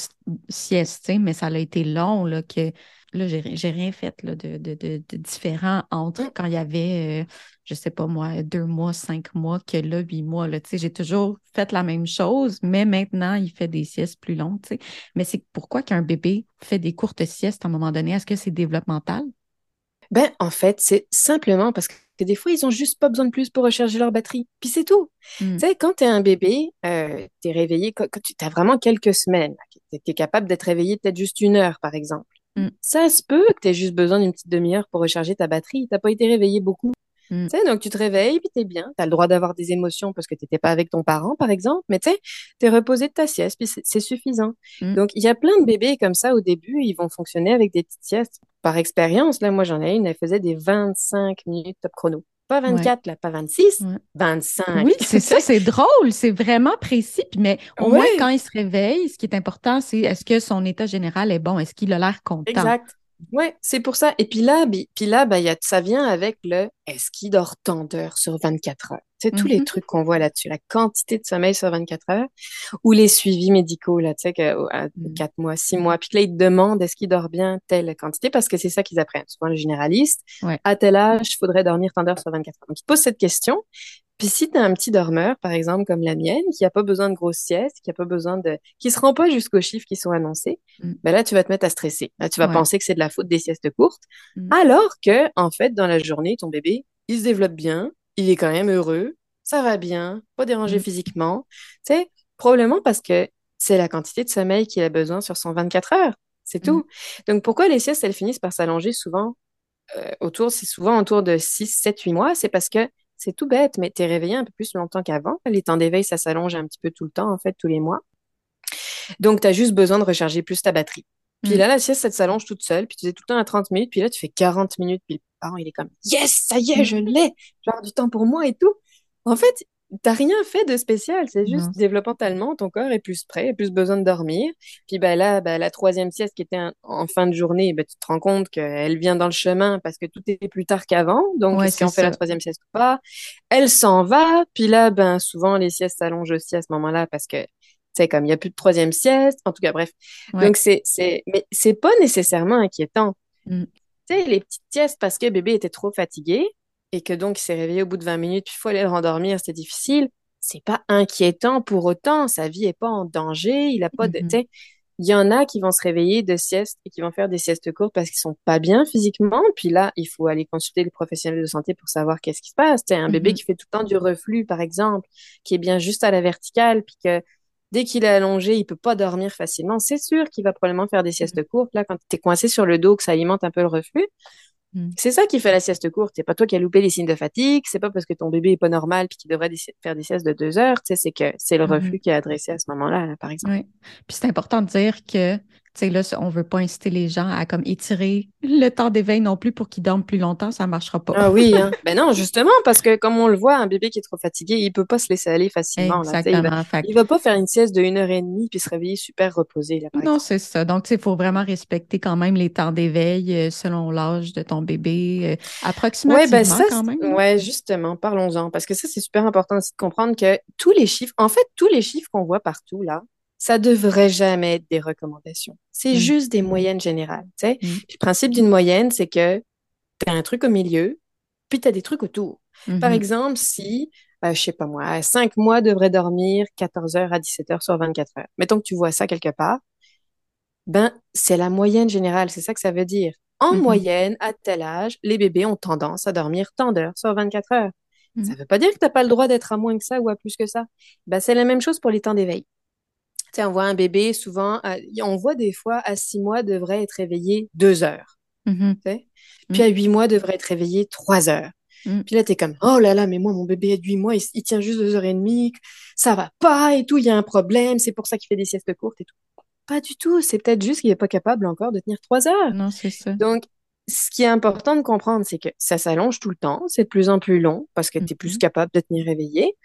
S2: siestes, mais ça a été long là, que Là, j'ai rien fait là, de, de, différent entre mm. quand il y avait, je sais pas moi, deux mois, cinq mois, que là, huit mois. J'ai toujours fait la même chose, mais maintenant, il fait des siestes plus longues. Mais c'est pourquoi qu'un bébé fait des courtes siestes à un moment donné? Est-ce que c'est développemental?
S3: Ben, en fait, c'est simplement parce que des fois, ils ont juste pas besoin de plus pour recharger leur batterie. Puis c'est tout. Mm. Tu sais, quand tu es un bébé, euh, tu es réveillé, quand, tu as vraiment quelques semaines, tu es capable d'être réveillé peut-être juste une heure, par exemple. Mm. Ça se peut que tu aies juste besoin d'une petite demi-heure pour recharger ta batterie. Tu n'as pas été réveillé beaucoup. Mm. donc tu te réveilles, puis tu es bien. Tu as le droit d'avoir des émotions parce que tu n'étais pas avec ton parent, par exemple, mais tu es reposé de ta sieste, puis c'est suffisant. Mm. Donc, il y a plein de bébés comme ça au début, ils vont fonctionner avec des petites siestes. Par expérience, là, moi j'en ai une, elle faisait des 25 minutes top chrono. Pas 24, là, pas 26, 25.
S2: Oui, c'est ça, c'est drôle, c'est vraiment précis. Mais au moins, quand il se réveille, ce qui est important, c'est est-ce que son état général est bon? Est-ce qu'il a l'air content?
S3: Exact. Oui, c'est pour ça. Et puis là, puis là y a, ça vient avec le est-ce qu'il dort tant d'heures sur 24 heures? C'est tous les mm-hmm. trucs qu'on voit là-dessus, la quantité de sommeil sur 24 heures ou les suivis médicaux, là, tu sais, à 4 mm. mois, 6 mois. Puis là, ils te demandent est-ce qu'il dort bien telle quantité parce que c'est ça qu'ils apprennent. Souvent, le généraliste, à tel âge, il faudrait dormir tant d'heures sur 24 heures. Donc, ils posent cette question. Puis si tu as un petit dormeur, par exemple, comme la mienne, qui n'a pas besoin de grosses siestes, qui a pas besoin de, qui se rend pas jusqu'aux chiffres qui sont annoncés, mm. ben là, tu vas te mettre à stresser. Là, tu vas penser que c'est de la faute des siestes courtes. Mm. Alors que, en fait, dans la journée, ton bébé, il se développe bien, il est quand même heureux, ça va bien, pas dérangé mm. physiquement. Tu sais, probablement parce que c'est la quantité de sommeil qu'il a besoin sur son 24 heures. C'est tout. Donc, pourquoi les siestes, elles finissent par s'allonger souvent euh, autour, c'est souvent autour de 6, 7, 8 mois? C'est parce que c'est tout bête, mais tu es réveillé un peu plus longtemps qu'avant. Les temps d'éveil, ça s'allonge un petit peu tout le temps, en fait, tous les mois. Donc, tu as juste besoin de recharger plus ta batterie. Puis mm. là, la sieste, ça s'allonge toute seule, puis tu fais tout le temps à 30 minutes, puis là, tu fais 40 minutes, puis le parent, il est comme Yes, ça y est, je l'ai, genre du temps pour moi et tout. En fait, T'as rien fait de spécial, c'est juste développemental, ton corps est plus prêt, plus besoin de dormir. Puis ben là, ben, la troisième sieste qui était en fin de journée, ben, tu te rends compte qu'elle vient dans le chemin parce que tout est plus tard qu'avant. Donc, est-ce qu'on fait la troisième sieste ou pas? Elle s'en va. Puis là, ben souvent les siestes s'allongent aussi à ce moment-là parce que c'est comme il y a plus de troisième sieste. En tout cas, bref. Donc c'est c'est mais c'est pas nécessairement inquiétant. Mm. Tu sais, les petites siestes parce que bébé était trop fatigué et que donc il s'est réveillé au bout de 20 minutes, puis il faut aller le rendormir, c'était difficile, c'est pas inquiétant pour autant. Sa vie est pas en danger. Il a pas de. Mm-hmm. Il y en a qui vont se réveiller de sieste et qui vont faire des siestes courtes parce qu'ils sont pas bien physiquement. Puis là, il faut aller consulter les professionnels de santé pour savoir qu'est-ce qui se passe. Tu un bébé mm-hmm. qui fait tout le temps du reflux, par exemple, qui est bien juste à la verticale, puis que dès qu'il est allongé, il peut pas dormir facilement. C'est sûr qu'il va probablement faire des siestes mm-hmm. courtes. Là, quand tu es coincé sur le dos, que ça alimente un peu le reflux, Mm. C'est ça qui fait la sieste courte. C'est pas toi qui as loupé les signes de fatigue. C'est pas parce que ton bébé est pas normal puis qu'il devrait faire des siestes de deux heures. c'est que c'est le mm-hmm. reflux qui est adressé à ce moment-là, par exemple. Oui.
S2: Puis c'est important de dire que sais, là, on veut pas inciter les gens à comme étirer le temps d'éveil non plus pour qu'ils dorment plus longtemps, ça marchera pas.
S3: Ah oui, hein. ben non, justement, parce que comme on le voit, un bébé qui est trop fatigué, il peut pas se laisser aller facilement. Exactement. Là, il, va, va pas faire une sieste de une heure et demie puis se réveiller super reposé. Là,
S2: non, c'est ça. Donc, il faut vraiment respecter quand même les temps d'éveil euh, selon l'âge de ton bébé, euh, approximativement ouais, ben ça, quand même.
S3: Oui, justement, parlons-en, parce que ça, c'est super important aussi de comprendre que tous les chiffres, en fait, tous les chiffres qu'on voit partout, là, ça devrait jamais être des recommandations. C'est mm. juste des moyennes générales. Tu sais? Mm. Le principe d'une moyenne, c'est que tu as un truc au milieu, puis tu as des trucs autour. Par mm-hmm. exemple, si, euh, je sais pas moi, 5 mois devraient dormir 14 heures à 17 heures sur 24 heures. Mettons que tu vois ça quelque part, ben c'est la moyenne générale, c'est ça que ça veut dire. En mm-hmm. moyenne, à tel âge, les bébés ont tendance à dormir tant d'heures sur 24 heures. Ça ne veut pas dire que tu n'as pas le droit d'être à moins que ça ou à plus que ça. Ben, c'est la même chose pour les temps d'éveil on voit un bébé, souvent, on voit des fois à six mois devrait être réveillé deux heures. Mm-hmm. Puis à huit mois devrait être réveillé trois heures. Mm. Puis là, tu es comme, oh là là, mais moi, mon bébé a huit mois, il, tient juste deux heures et demie, ça va pas et tout, il y a un problème, c'est pour ça qu'il fait des siestes courtes et tout. Pas du tout, c'est peut-être juste qu'il n'est pas capable encore de tenir trois heures.
S2: Non, c'est ça.
S3: Donc, ce qui est important de comprendre, c'est que ça s'allonge tout le temps, c'est de plus en plus long parce que tu es plus mm-hmm. capable de tenir réveillé.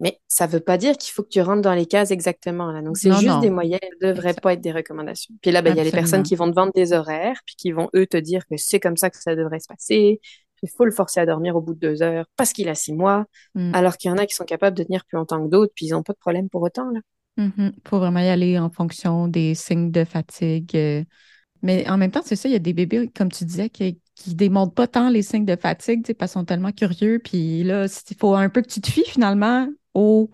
S3: Mais ça ne veut pas dire qu'il faut que tu rentres dans les cases exactement. Là. Donc, c'est juste des moyennes, ne devraient pas être des recommandations. Puis là, ben, il y a les personnes qui vont te vendre des horaires, puis qui vont, eux, te dire que c'est comme ça que ça devrait se passer. Il faut le forcer à dormir au bout de deux heures parce qu'il a six mois, mm. alors qu'il y en a qui sont capables de tenir plus longtemps que d'autres, puis ils n'ont pas de problème pour autant. Là.
S2: Mm-hmm. faut vraiment y aller en fonction des signes de fatigue. Euh. Mais en même temps, c'est ça, il y a des bébés, comme tu disais, qui, qui démontrent pas tant les signes de fatigue, parce qu'ils sont tellement curieux. Puis là, il faut un peu que tu te fies finalement au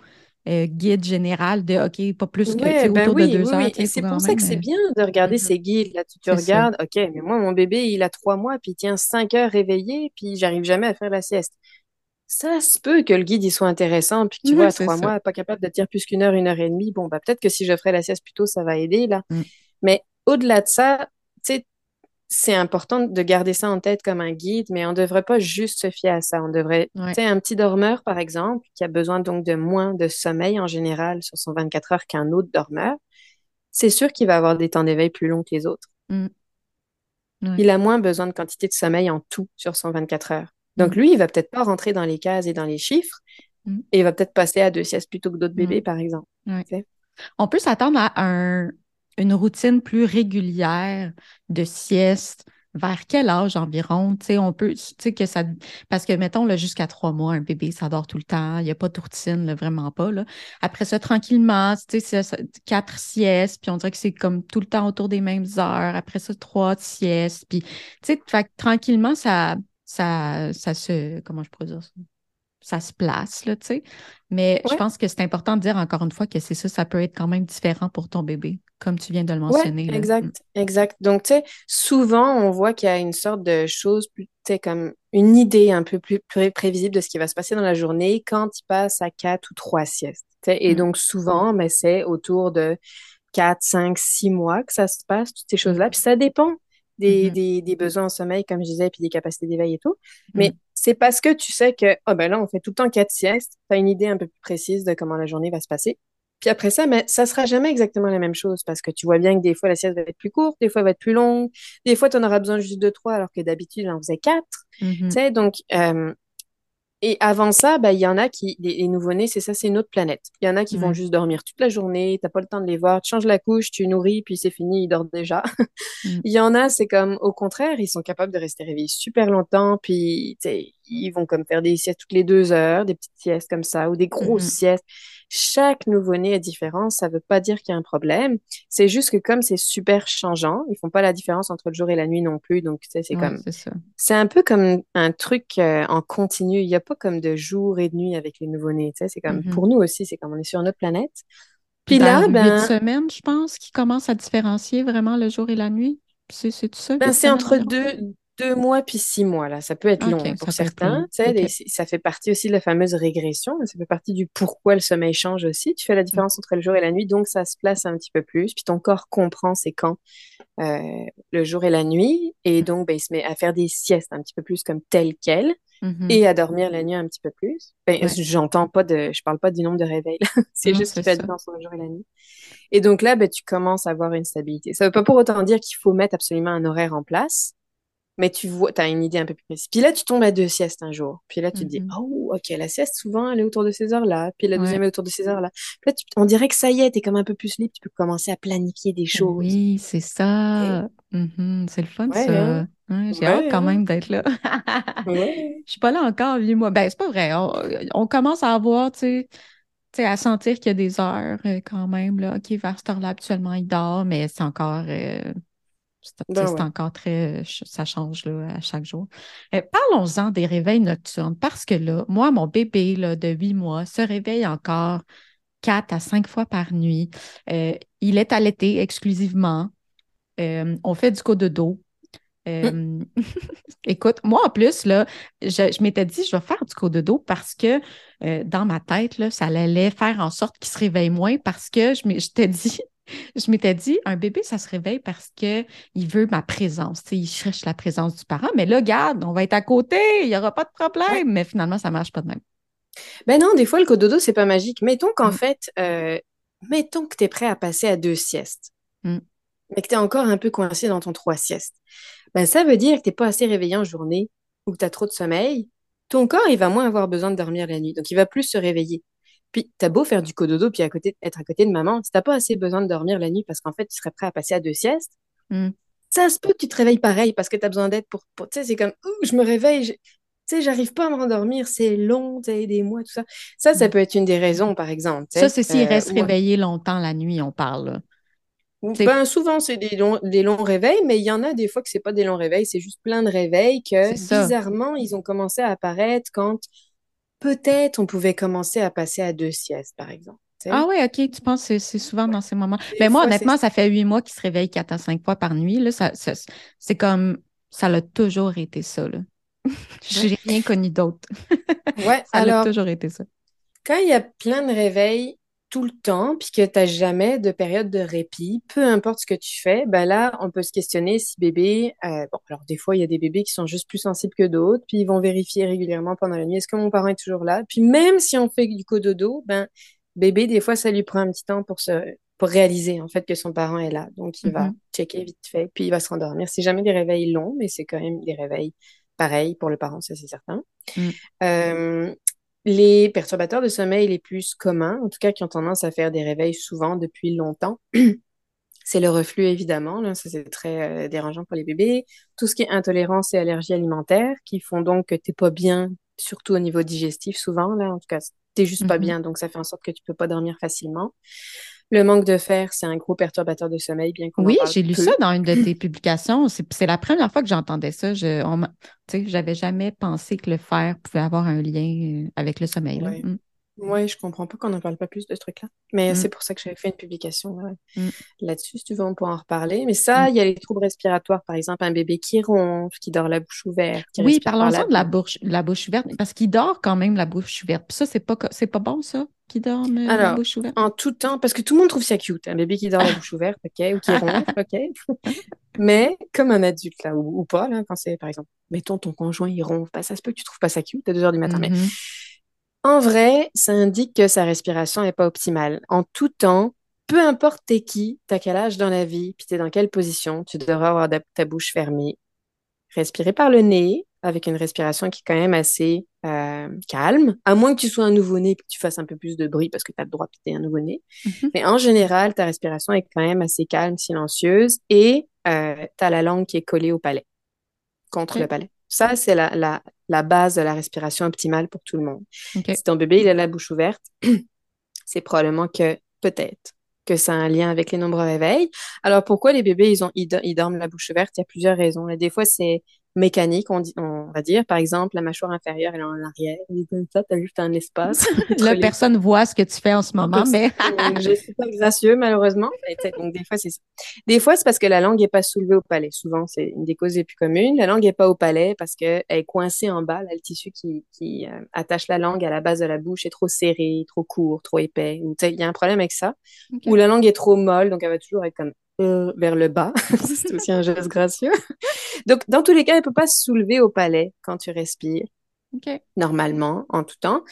S2: euh, guide général de OK, pas plus que
S3: ben autour de deux heures. Et c'est pour ça que c'est bien de regarder ces guides. Là, tu, regardes, OK, mais moi, mon bébé, il a trois mois, puis il tient cinq heures réveillé, puis j'arrive jamais à faire la sieste. Ça se peut que le guide il soit intéressant, puis que tu vois, à trois mois, pas capable de tenir plus qu'une heure, une heure et demie. Bon, bah peut-être que si je ferais la sieste plus tôt, ça va aider là. Mm. Mais au-delà de ça, c'est important de garder ça en tête comme un guide, mais on ne devrait pas juste se fier à ça. On devrait, tu sais, un petit dormeur, par exemple, qui a besoin donc de moins de sommeil en général sur son 24 heures qu'un autre dormeur, c'est sûr qu'il va avoir des temps d'éveil plus longs que les autres. Mm. Il a moins besoin de quantité de sommeil en tout sur son 24 heures. Donc, mm. lui, il va peut-être pas rentrer dans les cases et dans les chiffres, mm. et il va peut-être passer à deux siestes plutôt que d'autres bébés, par exemple.
S2: On peut s'attendre à un, une routine plus régulière de sieste, vers quel âge environ? Tu sais, on peut, tu sais, que ça. Parce que, mettons, là, jusqu'à trois mois, un bébé, ça dort tout le temps. Il n'y a pas de routine, vraiment pas. Là. Après ça, tranquillement, tu sais, quatre siestes, puis on dirait que c'est comme tout le temps autour des mêmes heures. Après ça, trois siestes. Puis, tu sais, tranquillement, ça, ça, ça se. Comment je pourrais dire ça? ça se place, là, tu sais. Mais je pense que c'est important de dire encore une fois que c'est ça, ça peut être quand même différent pour ton bébé comme tu viens de le mentionner.
S3: exact, mm. exact. Donc, tu sais, souvent, on voit qu'il y a une sorte de chose, tu sais, comme une idée un peu plus, prévisible de ce qui va se passer dans la journée quand il passe à quatre ou trois siestes. Et mm. donc, souvent, mais c'est autour de quatre, cinq, six mois que ça se passe, toutes ces choses-là. Puis ça dépend des, mm-hmm. des, des, besoins en sommeil, comme je disais, puis des capacités d'éveil et tout. Mais mm. c'est parce que tu sais que, oh ben là, on fait tout le temps quatre siestes, tu as une idée un peu plus précise de comment la journée va se passer. Puis après ça, mais ça sera jamais exactement la même chose parce que tu vois bien que des fois, la sieste va être plus courte, des fois, elle va être plus longue, des fois, tu en auras besoin juste de trois alors que d'habitude, on faisait quatre. Mm-hmm. Tu sais, donc, euh, et avant ça, ben, il y en a qui, les, nouveau-nés, c'est ça, c'est une autre planète. Il y en a qui vont juste dormir toute la journée, t'as pas le temps de les voir, tu changes la couche, tu nourris, puis c'est fini, ils dorment déjà. Mm. Il y en a, c'est comme, au contraire, ils sont capables de rester réveillés super longtemps, puis, ils vont comme faire des siestes toutes les deux heures, des petites siestes comme ça, ou des grosses mm-hmm. siestes. Chaque nouveau-né est différent. Ça veut pas dire qu'il y a un problème. C'est juste que comme c'est super changeant, ils font pas la différence entre le jour et la nuit non plus. Donc, tu sais, c'est comme, c'est un peu comme un truc euh, en continu. Il y a pas comme de jour et de nuit avec les nouveau-nés. Tu sais, c'est comme, mm-hmm. pour nous aussi, c'est comme on est sur notre planète.
S2: Puis là, ben. semaines, je pense, qui commence à différencier vraiment le jour et la nuit. C'est tout ça?
S3: Ben, c'est entre deux, deux mois puis six mois, là. Ça peut être long pour certains. Ça fait partie aussi de la fameuse régression. Ça fait partie du pourquoi le sommeil change aussi. Tu fais la différence entre le jour et la nuit, donc ça se place un petit peu plus. Puis ton corps comprend c'est quand euh, le jour et la nuit. Et donc, ben, il se met à faire des siestes un petit peu plus comme tel quel. Mm-hmm. Et à dormir la nuit un petit peu plus. Ben, J'entends pas de, je parle pas du nombre de réveils. c'est juste qu'il fait la différence entre le jour et la nuit. Et donc là, ben, tu commences à avoir une stabilité. Ça veut pas pour autant dire qu'il faut mettre absolument un horaire en place mais tu vois, tu as une idée un peu plus précise. Puis là, tu tombes à deux siestes un jour. Puis là, tu te dis, mm-hmm. oh, ok, la sieste, souvent, elle est autour de ces heures-là. Puis la deuxième est autour de ces heures-là. Puis là, on dirait que ça y est, tu es comme un peu plus libre. Tu peux commencer à planifier des choses.
S2: Oui, c'est ça. Mm-hmm. C'est le fun, ça. Hein. J'ai hâte quand hein. même d'être là. Je suis pas là encore, vu moi. Ben, c'est pas vrai. On, commence à avoir, tu sais, à sentir qu'il y a des heures euh, quand même. Là. OK, vers cette heure-là, habituellement, il dort, mais c'est encore. Euh, ben c'est encore très. Ça change là, à chaque jour. Euh, parlons-en des réveils nocturnes parce que là, moi, mon bébé là, de huit mois se réveille encore quatre à cinq fois par nuit. Euh, il est allaité exclusivement. Euh, on fait du cododo. Mmh. écoute, moi en plus, là, je, m'étais dit, je vais faire du cododo parce que dans ma tête, là, ça allait faire en sorte qu'il se réveille moins parce que je t'ai dit, je m'étais dit, un bébé, ça se réveille parce qu'il veut ma présence. il cherche la présence du parent. Mais là, garde, on va être à côté, il n'y aura pas de problème. Mais finalement, ça ne marche pas de même.
S3: Ben non, des fois, le cododo, c'est pas magique. Mettons qu'en mm. fait, euh, mettons que tu es prêt à passer à deux siestes, mm. mais que tu es encore un peu coincé dans ton trois siestes. Ben, ça veut dire que tu n'es pas assez réveillé en journée ou que tu as trop de sommeil. Ton corps, il va moins avoir besoin de dormir la nuit. Donc, il va plus se réveiller. Puis, t'as beau faire du cododo puis à côté, être à côté de maman, si t'as pas assez besoin de dormir la nuit parce qu'en fait, tu serais prêt à passer à deux siestes,
S2: Mm.
S3: ça se peut que tu te réveilles pareil parce que tu as besoin d'aide pour, pour- tu sais, c'est comme, Ouh, je me réveille, tu sais, j'arrive pas à me rendormir, c'est long, tu des mois, tout ça. Ça, ça
S2: Mm.
S3: peut être une des raisons, par exemple.
S2: Ça, c'est s'il
S3: Euh,
S2: reste réveillé longtemps la nuit, on parle.
S3: ben, souvent, c'est des longs, des longs réveils, mais il y en a des fois que c'est pas des longs réveils, c'est juste plein de réveils que, bizarrement, ils ont commencé à apparaître quand peut-être on pouvait commencer à passer à deux siestes, par exemple.
S2: Ah oui, OK, tu penses que c'est souvent
S3: Ouais.
S2: dans ces moments.
S3: Des
S2: Ben moi, honnêtement,
S3: ça.
S2: fait huit mois qu'il se réveille quatre à cinq fois par nuit. Là, ça, ça- c'est comme ça l'a toujours été ça. Là. J'ai rien connu d'autre.
S3: Ouais,
S2: Ça
S3: alors,
S2: toujours été ça.
S3: Quand il y a plein de réveils tout le temps, puis que tu n'as jamais de période de répit, peu importe ce que tu fais, ben là, on peut se questionner si bébé, euh, bon, alors des fois, il y a des bébés qui sont juste plus sensibles que d'autres, puis ils vont vérifier régulièrement pendant la nuit, est-ce que mon parent est toujours là? Puis même si on fait du cododo, ben, bébé, des fois, ça lui prend un petit temps pour se, pour réaliser, en fait, que son parent est là. Donc, il va
S2: Mhm.
S3: checker vite fait, puis il va se rendormir. C'est jamais des réveils longs, mais c'est quand même des réveils pareils pour le parent, ça, c'est certain.
S2: Mm.
S3: Euh, les perturbateurs de sommeil les plus communs, en tout cas qui ont tendance à faire des réveils souvent depuis longtemps, c'est le reflux évidemment, là, ça c'est très euh, dérangeant pour les bébés. Tout ce qui est intolérance et allergie alimentaire, qui font donc que t'es pas bien, surtout au niveau digestif souvent, là, en tout cas, t'es juste pas
S2: Mhm.
S3: bien, donc ça fait en sorte que tu peux pas dormir facilement. Le manque de fer, c'est un gros perturbateur de sommeil, bien qu'on
S2: Oui, j'ai lu
S3: peu.
S2: ça dans une de tes publications. C'est la première fois que j'entendais ça. Je j'avais jamais pensé que le fer pouvait avoir un lien euh, avec le sommeil.
S3: Ouais.
S2: Mm.
S3: Ouais, je comprends pas qu'on n'en parle pas plus de ce truc-là. Mais
S2: Mm.
S3: c'est pour ça que j'avais fait une publication ouais,
S2: Mm.
S3: là-dessus, si tu veux, on pourra en reparler. Mais ça,
S2: Mm.
S3: il y a les troubles respiratoires, par exemple, un bébé qui ronfle, qui dort la bouche ouverte, qui
S2: Oui,
S3: par
S2: parlons-en
S3: la
S2: de la
S3: bouche.
S2: la bouche ouverte, parce qu'il dort quand même la bouche ouverte. Puis ça, c'est pas, c'est pas bon, ça, qu'il dorme euh, la bouche ouverte?
S3: en tout temps, parce que tout le monde trouve ça cute, un bébé qui dort la bouche ouverte, ok, ou qui ronfle, ok. Mais comme un adulte, là, ou, ou pas, là, quand c'est, par exemple, mettons ton conjoint, il ronfle, bah, ça se peut que tu trouves pas ça cute à 2 heures du matin. Mais
S2: Mhm.
S3: En vrai, ça indique que sa respiration n'est pas optimale. En tout temps, peu importe t'es qui, t'as quel âge dans la vie, puis t'es dans quelle position, tu devrais avoir ta bouche fermée. Respirer par le nez, avec une respiration qui est quand même assez euh, calme, à moins que tu sois un nouveau-né et que tu fasses un peu plus de bruit parce que tu as le droit es un nouveau-né.
S2: Mhm.
S3: Mais en général, ta respiration est quand même assez calme, silencieuse, et euh, tu as la langue qui est collée au palais, contre le palais. Ça, c'est la, la, la base de la respiration optimale pour tout le monde. Si ton bébé il a la bouche ouverte, c'est probablement que peut-être que ça a un lien avec les nombreux réveils. Alors pourquoi les bébés ils ont ils, do- ils dorment la bouche ouverte? Il y a plusieurs raisons. Des fois c'est mécanique, on dit, on va dire. Par exemple, la mâchoire inférieure elle est en arrière. Et comme ça, t'as juste un espace.
S2: Là,
S3: les-
S2: personne voit ce que tu fais en ce moment, mais
S3: Je suis pas gracieux, malheureusement. Donc, des fois, c'est ça. Des fois, c'est parce que la langue n'est pas soulevée au palais. Souvent, c'est une des causes les plus communes. La langue n'est pas au palais parce qu'elle est coincée en bas. Là, le tissu qui, qui euh, attache la langue à la base de la bouche est trop serré, trop court, trop épais. Il y a un problème avec ça. Ou la langue est trop molle, donc elle va toujours être comme euh, vers le bas. c'est aussi un geste gracieux. donc, dans tous les cas, elle peut pas se soulever au palais quand tu respires
S2: OK.
S3: normalement, en tout temps.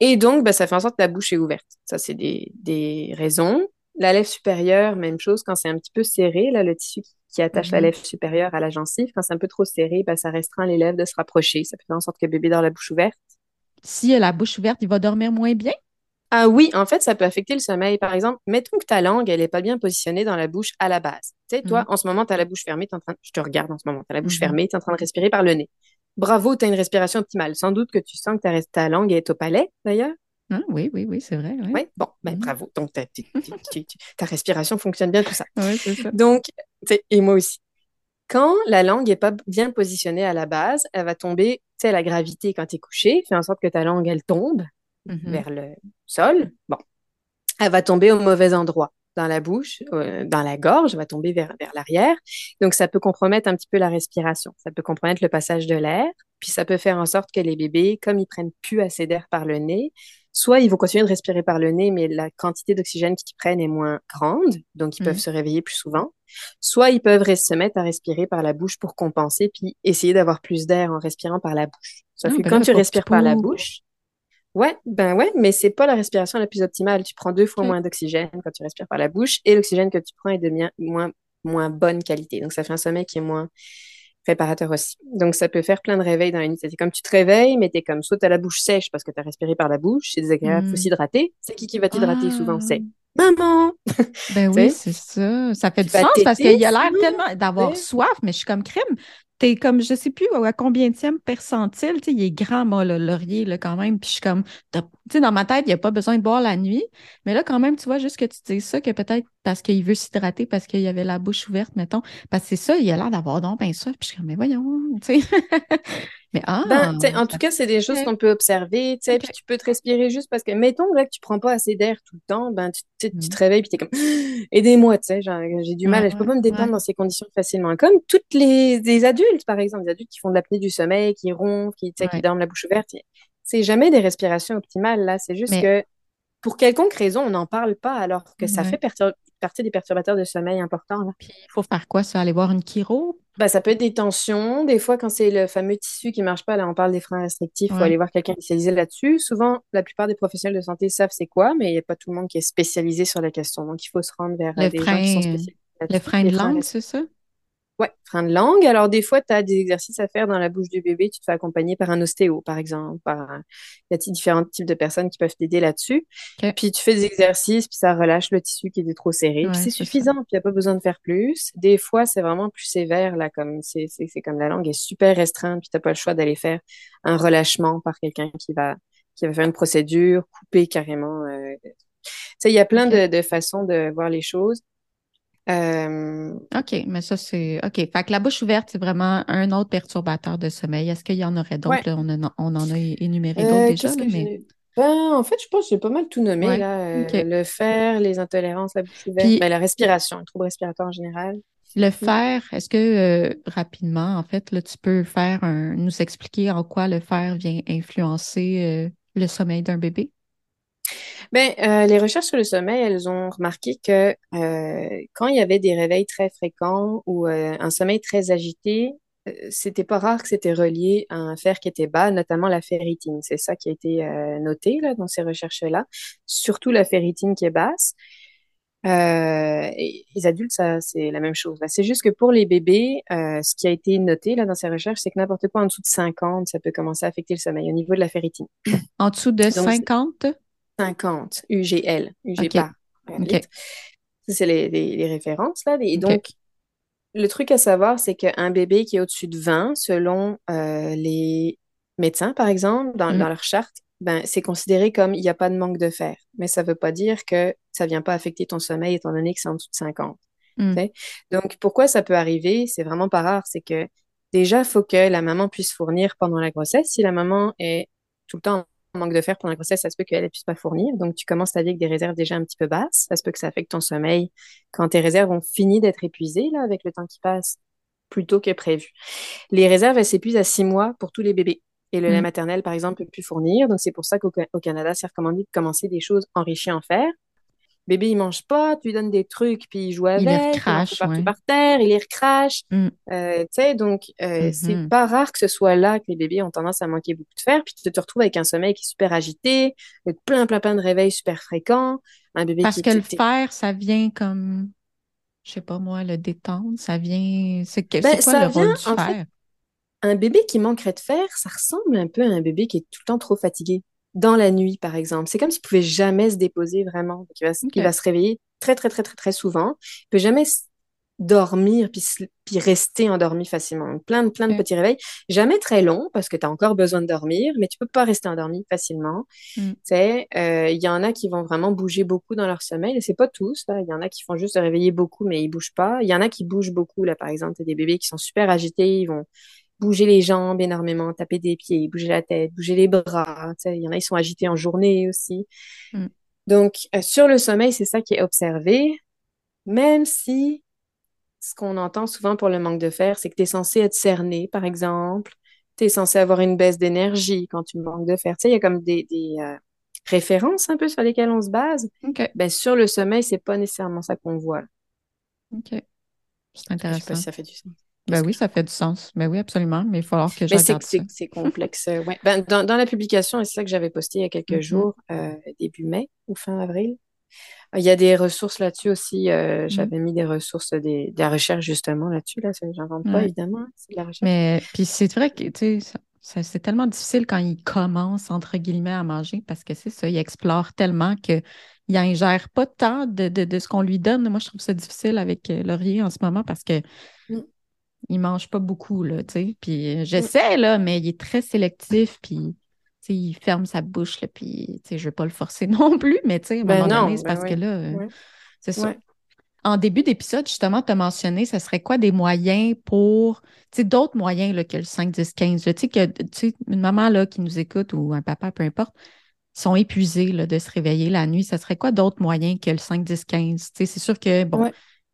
S3: Et donc, ben, ça fait en sorte que la bouche est ouverte. Ça, c'est des, des raisons. La lèvre supérieure, même chose, quand c'est un petit peu serré, là, le tissu qui, attache la
S2: Mhm.
S3: lèvre supérieure à la gencive, quand c'est un peu trop serré, ben, ça restreint les lèvres de se rapprocher. Ça fait en sorte que le bébé dort la bouche ouverte.
S2: S'il a la bouche ouverte, il va dormir moins bien?
S3: Ah oui, en fait, ça peut affecter le sommeil. Par exemple, mettons que ta langue, elle est pas bien positionnée dans la bouche à la base. Tu sais, toi,
S2: Mhm.
S3: en ce moment, tu as la bouche fermée, t'es en train... je te regarde en ce moment, tu as la bouche
S2: Mhm.
S3: fermée, tu es en train de respirer par le nez. Bravo, tu as une respiration optimale. Sans doute que tu sens que ta, langue est au palais, d'ailleurs.
S2: Hein? Oui, oui, oui, c'est vrai. Oui,
S3: Oui, bon, ben
S2: Mhm.
S3: bravo. Donc, ta, ta respiration fonctionne bien, tout ça.
S2: Oui, c'est ça.
S3: Donc, tu sais, et moi aussi. Quand la langue est pas bien positionnée à la base, elle va tomber, tu sais, la gravité quand tu es couché, fait en sorte que ta langue, elle tombe
S2: Mhm.
S3: vers le sol. Bon, elle va tomber au mauvais endroit, dans la bouche, euh, dans la gorge, elle va tomber vers, vers l'arrière. Donc, ça peut compromettre un petit peu la respiration. Ça peut compromettre le passage de l'air. Puis, ça peut faire en sorte que les bébés, comme ils prennent plus assez d'air par le nez, soit ils vont continuer de respirer par le nez, mais la quantité d'oxygène qu'ils prennent est moins grande, donc ils
S2: Mhm.
S3: peuvent se réveiller plus souvent. Soit ils peuvent se mettre à respirer par la bouche pour compenser, puis essayer d'avoir plus d'air en respirant par la bouche. Sauf
S2: Ah,
S3: que
S2: ben
S3: quand tu respires par la bouche, ouais, ben ouais, mais c'est pas la respiration la plus optimale. Tu prends deux fois moins d'oxygène quand tu respires par la bouche, et l'oxygène que tu prends est de moins, moins bonne qualité. Donc ça fait un sommeil qui est moins réparateur aussi. Donc, ça peut faire plein de réveils dans la nuit. C'est comme tu te réveilles, mais tu es comme soit tu as la bouche sèche parce que tu as respiré par la bouche, c'est désagréable, il faut
S2: Mm.
S3: s'hydrater. C'est qui qui va t'hydrater souvent? C'est
S2: Ah.
S3: maman!
S2: Ben oui, c'est ça. Ça fait
S3: Tu
S2: du sens parce qu'il a l'air tellement d'avoir soif, mais je suis comme crème. T'es comme, je sais plus à combien de percentile, tu sais, il est grand, moi, le laurier, là, quand même. Puis je suis comme, tu sais, dans ma tête, il n'y a pas besoin de boire la nuit. Mais là, quand même, tu vois, juste que tu dis ça, que peut-être parce qu'il veut s'hydrater, parce qu'il avait la bouche ouverte, mettons. Parce que c'est ça, il a l'air d'avoir donc ben ça. Puis je suis comme, mais voyons, tu sais. Mais ah,
S3: Ben, en tout cas, c'est des choses qu'on peut observer, tu sais,
S2: Ok.
S3: puis tu peux te respirer juste parce que, mettons, là, que tu prends pas assez d'air tout le temps, ben, tu, tu, tu te réveilles puis t'es comme, aidez-moi, tu sais, genre, j'ai du mal,
S2: Ouais,
S3: je peux pas me détendre
S2: ouais.
S3: dans ces conditions facilement. Comme toutes les, adultes, par exemple, des adultes qui font de l'apnée du sommeil, qui ronflent, qui, qui dorment la bouche ouverte, c'est jamais des respirations optimales, là, c'est juste
S2: Mais-
S3: que, pour quelconque raison, on n'en parle pas alors que ça fait partie des perturbateurs de sommeil importants, là.
S2: Puis il faut faire quoi, ça? Aller voir une chiro?
S3: Ben, ça peut être des tensions. Des fois, quand c'est le fameux tissu qui marche pas, là, on parle des freins restrictifs, il faut aller voir quelqu'un spécialisé là-dessus. Souvent, la plupart des professionnels de santé savent c'est quoi, mais il n'y a pas tout le monde qui est spécialisé sur la question. Donc, il faut se rendre vers euh,
S2: Le
S3: des gens qui sont
S2: frein-
S3: spécialisés
S2: Le frein
S3: Les
S2: de
S3: freins
S2: langue, c'est ça?
S3: Ouais, frein de langue. Alors, des fois, tu as des exercices à faire dans la bouche du bébé. Tu te fais accompagner par un ostéo, par exemple. Par Il y a différents types de personnes qui peuvent t'aider là-dessus. Puis, tu fais des exercices, puis ça relâche le tissu qui était trop serré.
S2: Ouais,
S3: Puis, c'est
S2: ça.
S3: suffisant, puis il n'y a pas besoin de faire plus. Des fois, c'est vraiment plus sévère, là, comme c'est c'est- c'est comme la langue est super restreinte, puis tu n'as pas le choix d'aller faire un relâchement par quelqu'un qui va, qui va faire une procédure, couper carrément. euh. Tu sais, il y a plein de, de façons de voir les choses. Euh,
S2: OK, mais ça, c'est. OK. Fait que la bouche ouverte, c'est vraiment un autre perturbateur de sommeil. Est-ce qu'il y en aurait d'autres?
S3: Ouais.
S2: On, en a- on en a énuméré d'autres
S3: Euh,
S2: déjà, là,
S3: que
S2: mais.
S3: Ben, en fait, je pense que j'ai pas mal tout nommé,
S2: Ouais,
S3: là. Euh. Le fer, les intolérances, la bouche ouverte,
S2: Puis-
S3: ben, la respiration, le trouble respiratoire en général.
S2: Le fer, est-ce que euh, rapidement, en fait, là, tu peux faire un, nous expliquer en quoi le fer vient influencer le sommeil d'un bébé?
S3: Ben, euh, les recherches sur le sommeil, elles ont remarqué que euh, quand il y avait des réveils très fréquents ou euh, un sommeil très agité, c'était pas rare que c'était relié à un fer qui était bas, notamment la ferritine. C'est ça qui a été noté là, dans ces recherches-là, surtout la ferritine qui est basse. Et les adultes, ça, c'est la même chose. C'est juste que pour les bébés, ce qui a été noté là dans ces recherches, c'est que n'importe quoi en dessous de 50, ça peut commencer à affecter le sommeil au niveau de la ferritine.
S2: En dessous de
S3: c'est-
S2: 50?
S3: 50, UGL, UG
S2: Ok.
S3: par
S2: Ok.
S3: litre. Ça, c'est les, les- les références, là. Et donc, le truc à savoir, c'est qu'un bébé qui est au-dessus de 20, selon euh, les médecins, par exemple, dans,
S2: Mm.
S3: dans leur charte, ben, c'est considéré comme il n'y a pas de manque de fer. Mais ça ne veut pas dire que ça ne vient pas affecter ton sommeil étant donné que c'est en dessous de 50.
S2: Mm.
S3: Donc, pourquoi ça peut arriver? C'est vraiment pas rare. C'est que déjà, il faut que la maman puisse fournir pendant la grossesse. Si la maman est tout le temps manque de fer pendant la grossesse, ça se peut qu'elle ne puisse pas fournir. Donc, tu commences ta vie avec des réserves déjà un petit peu basses. Ça se peut que ça affecte ton sommeil quand tes réserves ont fini d'être épuisées, là, avec le temps qui passe, plus tôt que prévu. Les réserves, elles s'épuisent à six mois pour tous les bébés. Et le lait
S2: Mm.
S3: maternel, par exemple, peut plus fournir. Donc, c'est pour ça qu'au au Canada, c'est recommandé de commencer des choses enrichies en fer. Bébé, il mange pas, tu lui donnes des trucs, puis il joue avec,
S2: Il les
S3: il
S2: recrache, ouais.
S3: par terre, il les recrache.
S2: Mm.
S3: Euh, tu sais, donc, euh, c'est
S2: Mhm.
S3: pas rare que ce soit là que les bébés ont tendance à manquer beaucoup de fer, puis tu te retrouves avec un sommeil qui est super agité, avec plein, plein, plein de réveils super fréquents, un bébé
S2: Parce
S3: qui
S2: que le fer, ça vient comme, je sais pas moi, le détendre, ça vient. C'est
S3: Ben,
S2: c'est quoi
S3: ça
S2: le rôle
S3: vient,
S2: du
S3: en fait,
S2: fer?
S3: Un bébé qui manquerait de fer, ça ressemble un peu à un bébé qui est tout le temps trop fatigué. Dans la nuit, par exemple. C'est comme s'il pouvait jamais se déposer vraiment. Donc, il va, se-
S2: Ok.
S3: il va se réveiller très, très, très, très, très souvent. Il peut jamais dormir puis, puis rester endormi facilement. Donc, plein de, plein de petits réveils. Jamais très longs parce que tu as encore besoin de dormir, mais tu peux pas rester endormi facilement.
S2: Mm.
S3: Tu euh, il y en a qui vont vraiment bouger beaucoup dans leur sommeil. Et c'est pas tous, là. Il y en a qui font juste se réveiller beaucoup, mais ils bougent pas. Il y en a qui bougent beaucoup, là. Par exemple, t'as des bébés qui sont super agités. Ils vont bouger les jambes énormément, taper des pieds, bouger la tête, bouger les bras. Il y en a, ils sont agités en journée aussi.
S2: Mm.
S3: Donc, euh, sur le sommeil, c'est ça qui est observé, même si ce qu'on entend souvent pour le manque de fer, c'est que tu es censé être cerné, par exemple. Tu es censé avoir une baisse d'énergie quand tu manques de fer. Tu sais, il y a comme des, des euh, références un peu sur lesquelles on se base. Ben, sur le sommeil, c'est pas nécessairement ça qu'on voit.
S2: OK. C'est
S3: Je sais pas
S2: intéressant.
S3: si ça fait du sens.
S2: Ben oui, ça fait du sens. Ben oui, absolument. Mais il va falloir que je
S3: Mais c'est
S2: regarde
S3: c'est-
S2: ça.
S3: c'est complexe. euh, ouais. Ben, dans, dans la publication, et c'est ça que j'avais posté il y a quelques
S2: Mhm.
S3: jours, euh, début mai ou fin avril, Il y a des ressources là-dessus aussi. Euh,
S2: Mm.
S3: j'avais mis des ressources, des, des recherches justement là-dessus. Là, ça, j'invente pas, évidemment. hein, C'est de la recherche.
S2: Mais puis c'est vrai que c'est tellement difficile quand il commence entre guillemets à manger parce que c'est ça, il explore tellement que il ingère pas tant de, de, de ce qu'on lui donne. Moi, je trouve ça difficile avec Laurier en ce moment parce que
S3: Mm.
S2: Il mange pas beaucoup, là, tu sais. Puis euh, j'essaie, là, mais il est très sélectif, puis tu sais, il ferme sa bouche, là, puis tu sais, je veux pas le forcer non plus, mais tu sais, à un
S3: Ben
S2: moment
S3: non,
S2: donné, c'est
S3: ben
S2: parce que là, euh,
S3: Ouais.
S2: c'est ça.
S3: Ouais.
S2: En début d'épisode, justement, tu as mentionné, ça serait quoi des moyens pour, tu sais, d'autres moyens là, que le 5, 10, 15. là. Tu sais, que, tu sais, une maman là, qui nous écoute ou un papa, peu importe, sont épuisés là, de se réveiller la nuit. Ça serait quoi d'autres moyens que le 5, 10, 15? Tu sais, c'est sûr que, bon,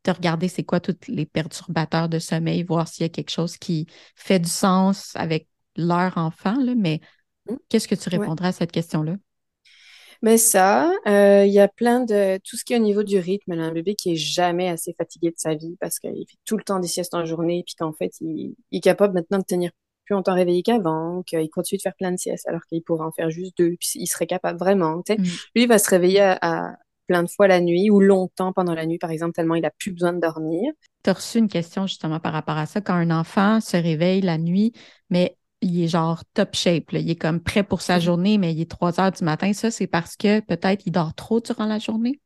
S3: Ouais.
S2: as regardé c'est quoi tous les perturbateurs de sommeil, voir s'il y a quelque chose qui fait du sens avec leur enfant, là, mais
S3: Mm.
S2: qu'est-ce que tu
S3: Ouais.
S2: répondrais à cette question-là?
S3: Mais ça, euh, il y a plein de tout ce qui est au niveau du rythme. Là, un bébé qui est jamais assez fatigué de sa vie parce qu'il fait tout le temps des siestes en journée, puis qu'en fait, il, il est capable maintenant de tenir plus longtemps réveillé qu'avant, qu'il continue de faire plein de siestes alors qu'il pourrait en faire juste deux, puis il serait capable vraiment. tu sais.
S2: Mm.
S3: Lui, il va se réveiller à, à plein de fois la nuit ou longtemps pendant la nuit, par exemple, tellement il a plus besoin de dormir.
S2: Tu as reçu une question justement par rapport à ça. Quand un enfant se réveille la nuit, mais il est genre top shape, là. il est comme prêt pour sa
S3: Mhm.
S2: journée, mais il est 3 heures du matin, ça, c'est parce que peut-être il dort trop durant la journée?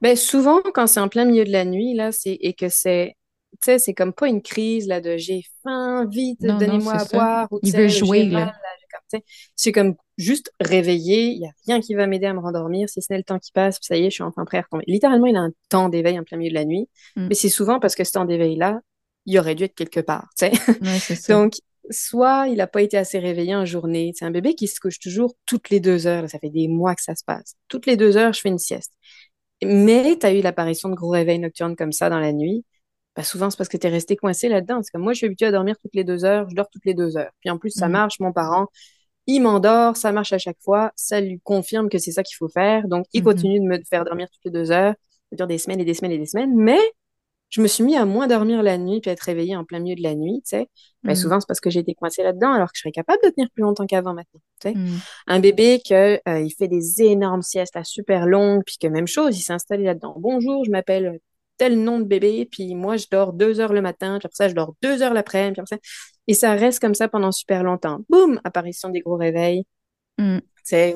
S3: Ben, souvent, quand c'est en plein milieu de la nuit, là, c'est, et que c'est, tu sais, c'est comme pas une crise, là, de j'ai faim, vite, donnez-moi à
S2: ça.
S3: boire, ou
S2: Il veut jouer, là.
S3: Comme, c'est comme juste réveillé, il y a rien qui va m'aider à me rendormir, si ce n'est le temps qui passe, ça y est, je suis enfin prêt à retomber. Littéralement, il a un temps d'éveil en plein milieu de la nuit,
S2: Mm.
S3: mais c'est souvent parce que ce temps d'éveil-là, il aurait dû être quelque part, tu sais. Donc, soit il n'a pas été assez réveillé en journée. C'est un bébé qui se couche toujours toutes les deux heures. ça fait des mois que ça se passe. Toutes les deux heures, je fais une sieste. Mais tu as eu l'apparition de gros réveils nocturnes comme ça dans la nuit. Bah, souvent, c'est parce que tu es resté coincé là-dedans. Parce que moi, je suis habituée à dormir toutes les deux heures. Je dors toutes les deux heures. Puis en plus, ça
S2: Mm.
S3: marche. Mon parent, il m'endort. Ça marche à chaque fois. Ça lui confirme que c'est ça qu'il faut faire. Donc, il
S2: Mhm.
S3: continue de me faire dormir toutes les deux heures. Ça dure des semaines et des semaines et des semaines. Mais je me suis mis à moins dormir la nuit puis à être réveillée en plein milieu de la nuit, tu sais. Ben,
S2: Mm.
S3: souvent, c'est parce que j'ai été coincée là-dedans, alors que je serais capable de tenir plus longtemps qu'avant maintenant, tu sais.
S2: Mm.
S3: Un bébé que, euh, il fait des énormes siestes là, super longues, puis que même chose, il s'est installé là-dedans. Bonjour, je m'appelle tel nom de bébé, puis moi, je dors deux heures le matin, puis après ça, je dors deux heures l'après-midi, puis après ça. Et ça reste comme ça pendant super longtemps. Boum, apparition des gros réveils,
S2: Mm.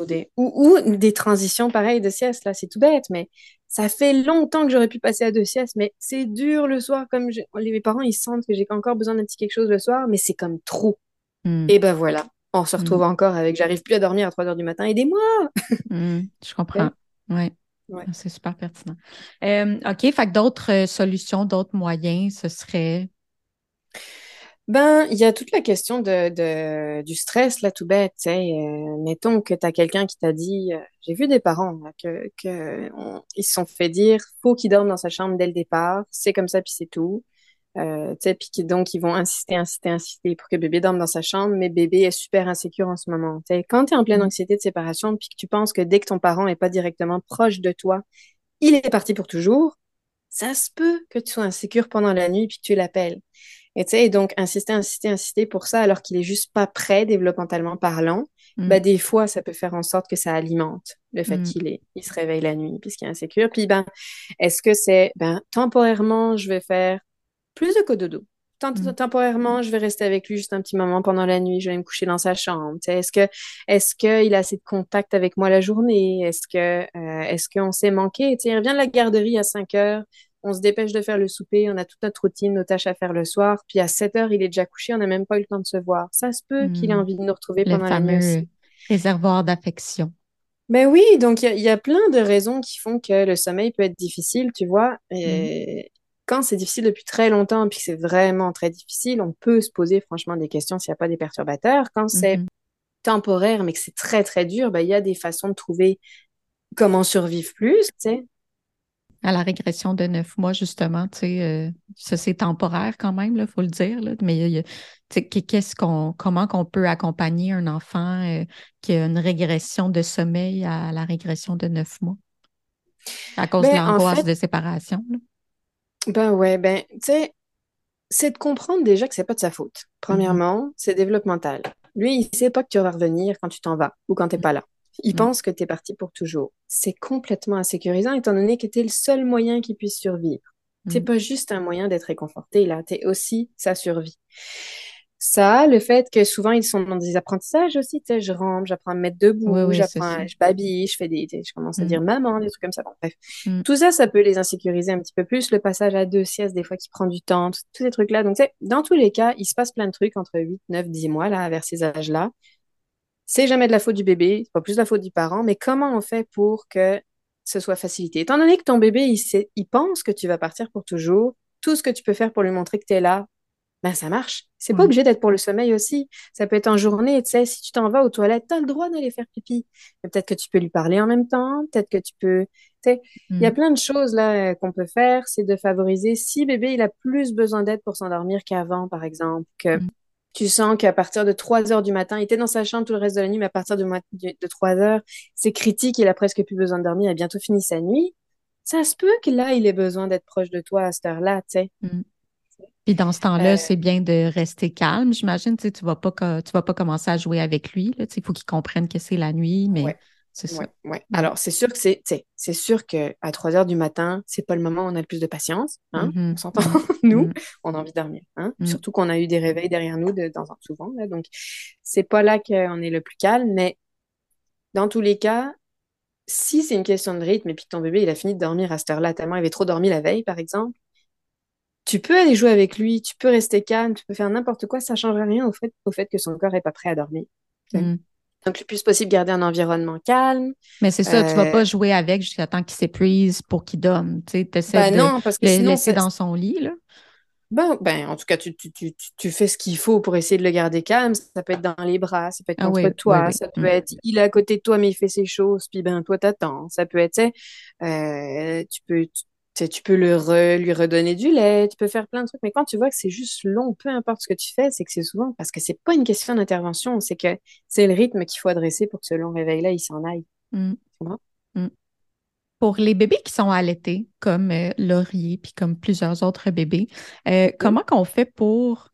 S3: ou des, ou, ou des transitions pareilles de sieste, là, c'est tout bête, mais ça fait longtemps que j'aurais pu passer à deux siestes, mais c'est dur le soir, comme je- les parents, ils sentent que j'ai encore besoin d'un petit quelque chose le soir, mais c'est comme trop.
S2: Mm.
S3: Et ben voilà, on se
S2: Mm.
S3: retrouve encore avec j'arrive plus à dormir à 3 heures du matin, aidez-moi!
S2: Mm. Je comprends.
S3: Ouais.
S2: C'est super pertinent. Euh, OK, fait que d'autres euh, solutions, d'autres moyens, ce serait?
S3: Ben, il y a toute la question de, de, du stress, là, tout bête. Euh, mettons que tu as quelqu'un qui t'a dit, euh, j'ai vu des parents, là, que, que on- ils se sont fait dire, faut qu'il dorme dans sa chambre dès le départ, c'est comme ça, puis c'est tout. Euh, puis qui- donc, ils vont insister, insister, insister pour que bébé dorme dans sa chambre, mais bébé est super insécure en ce moment. Tu sais, quand tu es en pleine
S2: Mm.
S3: anxiété de séparation, puis que tu penses que dès que ton parent est pas directement proche de toi, il est parti pour toujours, ça se peut que tu sois insécure pendant la nuit, puis que tu l'appelles. Et tu sais, donc, insister, insister, insister pour ça, alors qu'il est juste pas prêt, développementalement parlant,
S2: Mm.
S3: bah, des fois, ça peut faire en sorte que ça alimente le fait
S2: Mm.
S3: qu'il est, il se réveille la nuit puisqu'il est insécure. Puis, ben, est-ce que c'est, ben, temporairement, je vais faire plus de cododo.
S2: Mm.
S3: Temporairement, je vais rester avec lui juste un petit moment pendant la nuit, je vais me coucher dans sa chambre. Est-ce que, est-ce qu'il a assez de contact avec moi la journée? Est-ce que, euh, est-ce qu'on s'est manqué? Il revient de la garderie à 5 heures, on se dépêche de faire le souper, on a toute notre routine, nos tâches à faire le soir, puis à 7 heures, il est déjà couché, on n'a même pas eu le temps de se voir. Ça se peut qu'il ait
S2: Mm.
S3: envie de nous retrouver
S2: Le
S3: pendant la nuit
S2: réservoir d'affection.
S3: Ben oui, donc il y, a- il y a plein de raisons qui font que le sommeil peut être difficile, tu vois.
S2: Mm.
S3: Et quand c'est difficile depuis très longtemps, puis que c'est vraiment très difficile, on peut se poser franchement des questions s'il n'y a pas des perturbateurs. Quand c'est
S2: Mhm.
S3: temporaire, mais que c'est très très dur, ben il y a des façons de trouver comment survivre plus, tu sais.
S2: À la régression de neuf mois, justement, tu sais, euh, ça c'est temporaire quand même, il faut le dire, là, mais qu'est-ce qu'on, comment qu'on peut accompagner un enfant euh, qui a une régression de sommeil à la régression de neuf mois? À cause de
S3: Ben, en
S2: l'angoisse
S3: fait,
S2: de séparation? là?
S3: Ben ouais, ben, tu sais, c'est de comprendre déjà que c'est pas de sa faute.
S2: Mhm.
S3: Premièrement, c'est développemental. Lui, il sait pas que tu vas revenir quand tu t'en vas ou quand t'es pas là. Il
S2: Mm.
S3: pense que tu es parti pour toujours. C'est complètement insécurisant étant donné que tu es le seul moyen qu'il puisse survivre. C'est
S2: Mm.
S3: pas juste un moyen d'être réconforté, là. Tu es aussi sa survie. Ça, le fait que souvent ils sont dans des apprentissages aussi, tu sais, je rampe, j'apprends à me mettre debout,
S2: Oui, oui, c'est
S3: j'apprends, je babille, je fais des, je commence à
S2: Mm.
S3: dire maman, des trucs comme ça. Bon, bref.
S2: Mm.
S3: Tout ça, ça peut les insécuriser un petit peu plus. Le passage à deux siestes, des fois, qui prend du temps, tous ces trucs-là. Donc, tu sais, dans tous les cas, il se passe plein de trucs entre 8, 9, 10 mois, là, vers ces âges-là. C'est jamais de la faute du bébé, c'est pas plus de la faute du parent, mais comment on fait pour que ce soit facilité? Étant donné que ton bébé, il sait, il pense que tu vas partir pour toujours, tout ce que tu peux faire pour lui montrer que tu es là, ben ça marche. C'est pas obligé d'être pour le sommeil aussi. Ça peut être en journée, tu sais, si tu t'en vas aux toilettes, tu as le droit d'aller faire pipi. Mais Peut-être que tu peux lui parler en même temps, peut-être que tu peux, tu sais, il y a
S2: Mm.
S3: plein de choses là euh, qu'on peut faire, c'est de favoriser si bébé il a plus besoin d'aide pour s'endormir qu'avant, par exemple, que
S2: Mm.
S3: tu sens qu'à partir de 3 heures du matin, il était dans sa chambre tout le reste de la nuit, mais à partir de de 3 heures, c'est critique, il a presque plus besoin de dormir, il a bientôt fini sa nuit. Ça se peut que là, il ait besoin d'être proche de toi à cette heure-là, tu sais.
S2: Mm. Puis dans ce temps-là,
S3: Euh,
S2: c'est bien de rester calme. J'imagine, tu tu vas pas, co- tu vas pas commencer à jouer avec lui. là. Il faut qu'il comprenne que c'est la nuit, mais
S3: Ouais.
S2: c'est ça.
S3: Ouais. Alors, c'est sûr que c'est, sûr que à 3 heures du matin, c'est pas le moment où on a le plus de patience, hein.
S2: Mhm.
S3: On s'entend,
S2: Mm.
S3: nous,
S2: Mm.
S3: on a envie de dormir, hein.
S2: Mm.
S3: Surtout qu'on a eu des réveils derrière nous de, dans, souvent, là. Donc, c'est pas là qu'on est le plus calme, mais dans tous les cas, si c'est une question de rythme et puis que ton bébé, il a fini de dormir à cette heure-là, tellement il avait trop dormi la veille, par exemple, tu peux aller jouer avec lui, tu peux rester calme, tu peux faire n'importe quoi, ça change rien au fait, au fait que son corps est pas prêt à dormir.
S2: Mm.
S3: Donc, le plus possible, garder un environnement calme.
S2: Mais c'est ça, tu vas
S3: Euh,
S2: pas jouer avec jusqu'à temps qu'il s'épuise pour qu'il dorme. Tu essaies
S3: Ben
S2: de
S3: non, parce que
S2: le
S3: sinon,
S2: laisser dans son lit, là.
S3: Ben, ben, en tout cas, tu, tu, tu, tu- fais ce qu'il faut pour essayer de le garder calme. Ça peut être dans les bras, ça peut être
S2: Ah
S3: contre
S2: oui,
S3: toi,
S2: oui.
S3: ça peut
S2: Mm.
S3: être il est à côté de toi, mais il fait ses choses, puis ben toi t'attends. Ça peut être, tu euh, tu peux, tu, peux le re- lui redonner du lait, tu peux faire plein de trucs. Mais quand tu vois que c'est juste long, peu importe ce que tu fais, c'est que c'est souvent parce que c'est pas une question d'intervention, c'est que c'est le rythme qu'il faut adresser pour que ce long réveil-là, il s'en aille.
S2: Mm. Mm. Pour les bébés qui sont allaités, comme euh, Laurier, puis comme plusieurs autres bébés, euh, comment qu'on fait pour,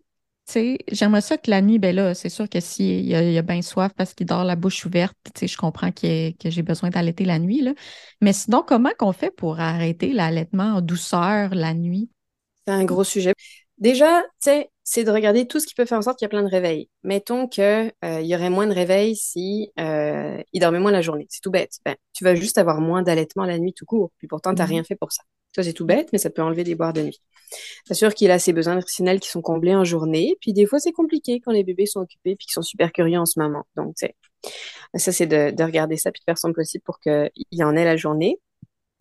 S2: j'aimerais ça que la nuit, ben là, c'est sûr que s'il y a, il a bien soif parce qu'il dort la bouche ouverte, tu sais, je comprends qu'il ait- que j'ai besoin d'allaiter la nuit, là. Mais sinon, comment qu'on fait pour arrêter l'allaitement en douceur la nuit?
S3: C'est un gros sujet. Déjà, tu sais, c'est de regarder tout ce qui peut faire en sorte qu'il y a plein de réveils. Mettons que euh, il y aurait moins de réveils si euh, il dormait moins la journée. C'est tout bête. Ben, tu vas juste avoir moins d'allaitement la nuit tout court. Puis pourtant, t'as
S2: Mhm.
S3: rien fait pour ça. Ça, c'est tout bête, mais ça peut enlever des boires de nuit. C'est sûr qu'il a ses besoins nutritionnels qui sont comblés en journée. Puis des fois, c'est compliqué quand les bébés sont occupés puis qu'ils sont super curieux en ce moment. Donc, sais, ça, c'est de, de regarder ça puis de faire son possible pour qu'il y en ait la journée.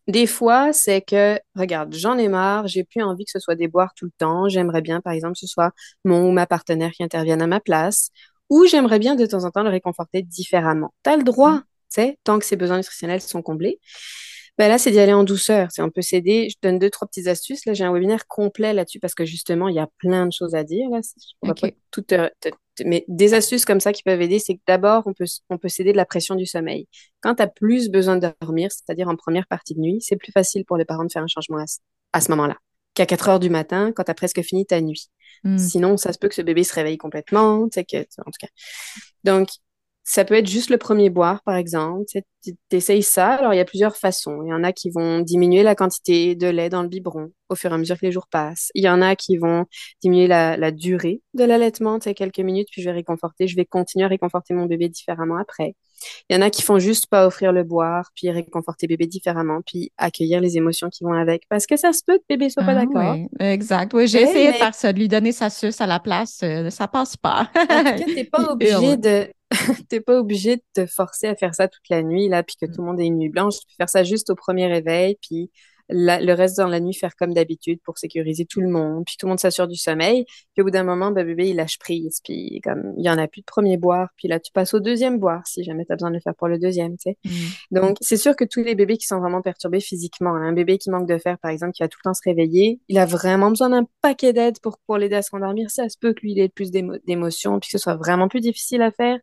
S3: Des fois, c'est que, regarde, j'en ai marre, j'ai plus envie que ce soit des boires tout le temps. J'aimerais bien, par exemple, que ce soit mon ou ma partenaire qui intervienne à ma place. Ou j'aimerais bien de temps en temps le réconforter différemment. Tu as le droit, tu sais, tant que ses besoins nutritionnels sont comblés. Ben là, c'est d'y aller en douceur. C'est on peut s'aider. Je donne deux, trois petites astuces. Là, j'ai un webinaire complet là-dessus parce que justement, il y a plein de choses à dire. Là, je pas tout te- te- te- mais des astuces comme ça qui peuvent aider, c'est que d'abord, on peut, on peut s'aider de la pression du sommeil. Quand tu as plus besoin de dormir, c'est-à-dire en première partie de nuit, c'est plus facile pour les parents de faire un changement à, ce- à ce moment-là qu'à 4 heures du matin quand tu as presque fini ta nuit.
S2: Mm.
S3: Sinon, ça se peut que ce bébé se réveille complètement, tu sais, que, en tout cas. Donc, ça peut être juste le premier boire, par exemple. Tu essayes ça. Alors, il y a plusieurs façons. Il y en a qui vont diminuer la quantité de lait dans le biberon au fur et à mesure que les jours passent. Il y en a qui vont diminuer la, la durée de l'allaitement, tu sais, quelques minutes, puis je vais réconforter. Je vais continuer à réconforter mon bébé différemment après. Il y en a qui font juste pas offrir le boire, puis réconforter bébé différemment, puis accueillir les émotions qui vont avec. Parce que ça se peut que bébé soit pas
S2: Ah
S3: d'accord.
S2: oui, exact. Oui, j'ai
S3: Mais-
S2: essayé de
S3: mais-
S2: faire ça, de lui donner sa suce à la place. euh, ça passe pas.
S3: En tout cas, t'es pas obligé de, t'es pas obligé de te forcer à faire ça toute la nuit, là, puis que
S2: Mm.
S3: tout le monde ait une nuit blanche. Tu peux faire ça juste au premier réveil, puis la- le reste dans la nuit, faire comme d'habitude pour sécuriser tout le monde, puis tout le monde s'assure du sommeil. Puis au bout d'un moment, ben, bébé, il lâche prise, puis comme il y en a plus de premier boire, puis là, tu passes au deuxième boire, si jamais tu as besoin de le faire pour le deuxième, tu sais.
S2: Mm.
S3: Donc, c'est sûr que tous les bébés qui sont vraiment perturbés physiquement, hein, un bébé qui manque de fer, par exemple, qui va tout le temps se réveiller, il a vraiment besoin d'un paquet d'aide pour, pour l'aider à se rendormir. Ça se peut que lui, il ait plus d'émo- d'émotions, puis que ce soit vraiment plus difficile à faire.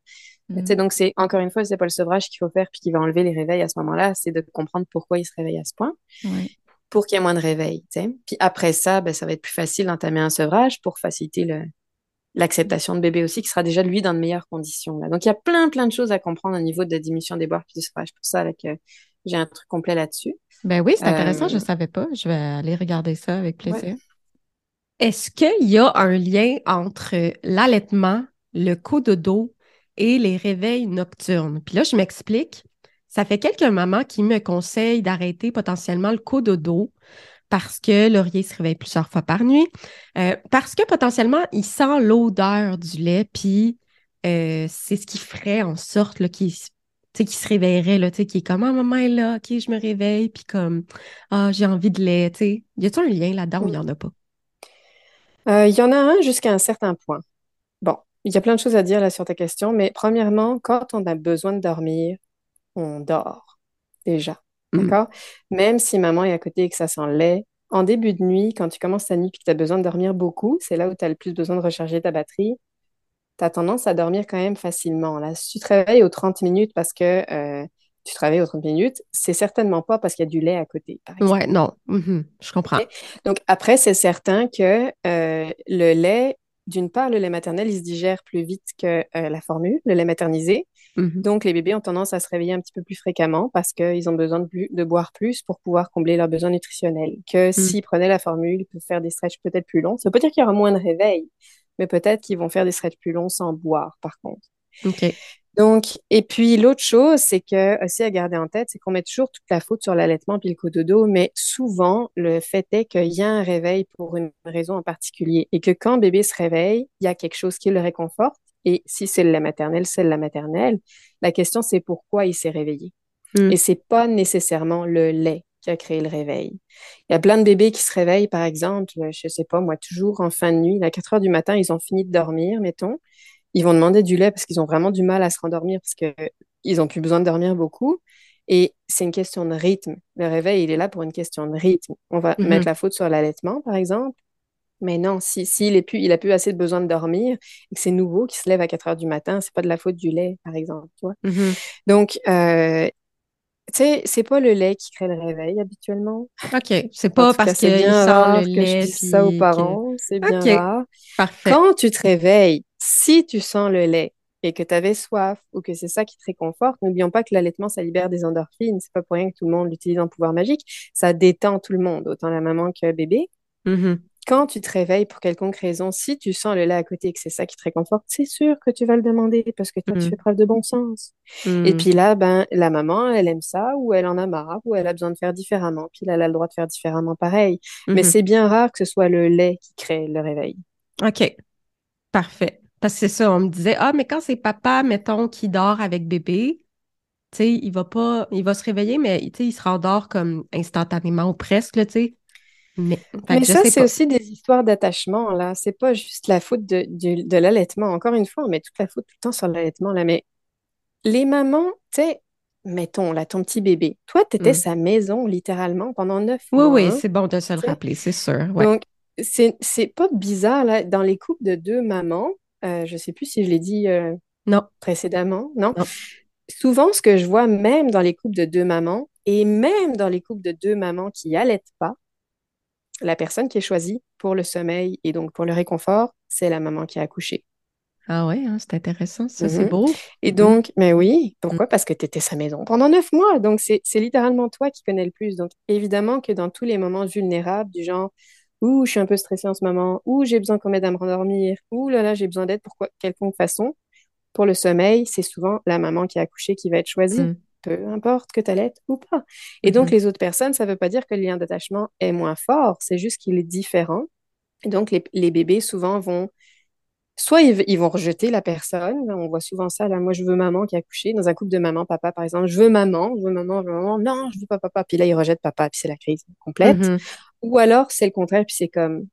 S3: Mais tu sais,
S2: Mm.
S3: donc, c'est encore une fois, c'est pas le sevrage qu'il faut faire, puis qui va enlever les réveils à ce moment-là, c'est de comprendre pourquoi il se réveille à ce point,
S2: Ouais.
S3: pour qu'il y ait moins de réveils. Puis après ça, ben, ça va être plus facile d'entamer un sevrage pour faciliter le, l'acceptation de bébé aussi, qui sera déjà, lui, dans de meilleures conditions. Là. Donc, il y a plein, plein de choses à comprendre au niveau de la diminution des boires puis du sevrage. pour ça que j'ai un truc complet là-dessus.
S4: Ben oui, c'est intéressant, je ne euh, savais pas. Je vais aller regarder ça avec plaisir. Est-ce qu'il y a un lien entre l'allaitement, le dos et les réveils nocturnes? Puis là, je m'explique. Ça fait quelques mamans qui me conseillent d'arrêter potentiellement le dos parce que Laurier se réveille plusieurs fois par nuit, euh, parce que potentiellement, il sent l'odeur du lait, puis euh, c'est ce qui ferait en sorte qu'il se réveillerait, là, qui est comme, ah, maman est là, ok, je me réveille, puis comme, ah, j'ai envie de lait, tu sais. Y a-t-il un lien là-dedans ou il n'y en a pas?
S3: Euh, il y en a un jusqu'à un certain point. Il y a plein de choses à dire là sur ta question, mais premièrement, quand on a besoin de dormir, on dort déjà. Mm. D'accord? Même si maman est à côté et que ça sent lait, en début de nuit, quand tu commences ta nuit et que tu as besoin de dormir beaucoup, c'est là où tu as le plus besoin de recharger ta batterie, tu as tendance à dormir quand même facilement. Là, si tu te réveilles aux 30 minutes parce que euh, tu travailles aux 30 minutes, c'est certainement pas parce qu'il y a du lait à côté,
S4: par exemple. Ouais, non, mm-hmm. je comprends.
S3: Donc après, c'est certain que euh, le lait, d'une part, le lait maternel, il se digère plus vite que euh, la formule, le lait maternisé. Mm-hmm. Donc, les bébés ont tendance à se réveiller un petit peu plus fréquemment parce qu'ils ont besoin de, de, boire plus pour pouvoir combler leurs besoins nutritionnels. Que mm. s'ils prenaient la formule, ils peuvent faire des stretches peut-être plus longs. Ça peut dire qu'il y aura moins de réveil, mais peut-être qu'ils vont faire des stretches plus longs sans boire, par contre. Donc, et puis l'autre chose, c'est que aussi à garder en tête, c'est qu'on met toujours toute la faute sur l'allaitement puis le cododo, mais souvent le fait est qu'il y a un réveil pour une raison en particulier et que quand bébé se réveille, il y a quelque chose qui le réconforte et si c'est la maternelle, c'est la maternelle. La question, c'est pourquoi il s'est réveillé. Hmm. Et c'est pas nécessairement le lait qui a créé le réveil. Il y a plein de bébés qui se réveillent, par exemple, je sais pas, moi, toujours en fin de nuit, à 4 heures du matin, ils ont fini de dormir, mettons. Ils vont demander du lait parce qu'ils ont vraiment du mal à se rendormir parce qu'ils ont plus besoin de dormir beaucoup. Et c'est une question de rythme. Le réveil, il est là pour une question de rythme. On va hmm. mettre la faute sur l'allaitement, par exemple. Mais non, s'il si, il il a plus assez de besoin de dormir et que c'est nouveau qui se lève à 4 heures du matin, c'est pas de la faute du lait, par exemple. Tu vois?
S4: Mm-hmm.
S3: Donc, euh, tu sais, c'est pas le lait qui crée le réveil habituellement.
S4: OK. C'est pas parce qu'il sent le lait.
S3: Que je dis ça aux parents. C'est bien rare. Parfait. Quand tu te réveilles, si tu sens le lait et que tu avais soif ou que c'est ça qui te réconforte, n'oublions pas que l'allaitement, ça libère des endorphines. C'est pas pour rien que tout le monde l'utilise en pouvoir magique. Ça détend tout le monde, autant la maman que le bébé.
S4: Mm-hmm
S3: quand tu te réveilles pour quelconque raison, si tu sens le lait à côté et que c'est ça qui te réconforte, c'est sûr que tu vas le demander parce que toi, tu mm. fais preuve de bon sens. Et mm. puis là, ben, la maman, elle aime ça ou elle en a marre ou elle a besoin de faire différemment. Puis là, elle a le droit de faire différemment pareil. Mais mm-hmm. c'est bien rare que ce soit le lait qui crée le réveil.
S4: OK. Parfait. Parce que c'est ça, on me disait, ah, mais quand c'est papa, mettons, qui dort avec bébé, tu sais, il va pas, il va se réveiller, mais tu sais, il se rendort comme instantanément ou presque, tu sais.
S3: Mais, ça, c'est aussi des histoires d'attachement, là. C'est pas juste la faute de, de, l'allaitement. Encore une fois, on met toute la faute tout le temps sur l'allaitement, là. Mais les mamans, tu sais, mettons, là, ton petit bébé, toi, tu étais mm. sa maison, littéralement, pendant neuf mois.
S4: Oui,
S3: oui,
S4: hein. c'est bon de se le rappeler, c'est sûr.
S3: Donc, c'est pas bizarre, là, dans les couples de deux mamans, euh, je sais plus si je l'ai dit euh,
S4: non.
S3: précédemment, non? Souvent, ce que je vois, même dans les couples de deux mamans, et même dans les couples de deux mamans qui allaitent pas, la personne qui est choisie pour le sommeil et donc pour le réconfort, c'est la maman qui a accouché.
S4: Ah ouais, hein, c'est intéressant, ça, c'est mhm. beau.
S3: Et donc, mais oui, pourquoi? Mm. Parce que tu étais sa maison pendant neuf mois. Donc, c'est littéralement toi qui connais le plus. Donc, évidemment que dans tous les moments vulnérables, du genre, ouh, je suis un peu stressée en ce moment, ou j'ai besoin qu'on m'aide à me rendormir, ou là là, j'ai besoin d'aide pour quoi, quelconque façon, pour le sommeil, c'est souvent la maman qui a accouché qui va être choisie. Mm peu importe que tu allaites ou pas. Et donc, mhm. les autres personnes, ça ne veut pas dire que le lien d'attachement est moins fort, c'est juste qu'il est différent. Et donc, les, bébés, souvent, vont... Soit ils, vont rejeter la personne, on voit souvent ça, là, moi je veux maman qui a accouché, dans un couple de maman, papa par exemple, je veux maman, je veux maman, je veux maman, non, je veux pas papa, puis là ils rejettent papa, puis c'est la crise complète. Mhm. Ou alors c'est le contraire, puis c'est comme,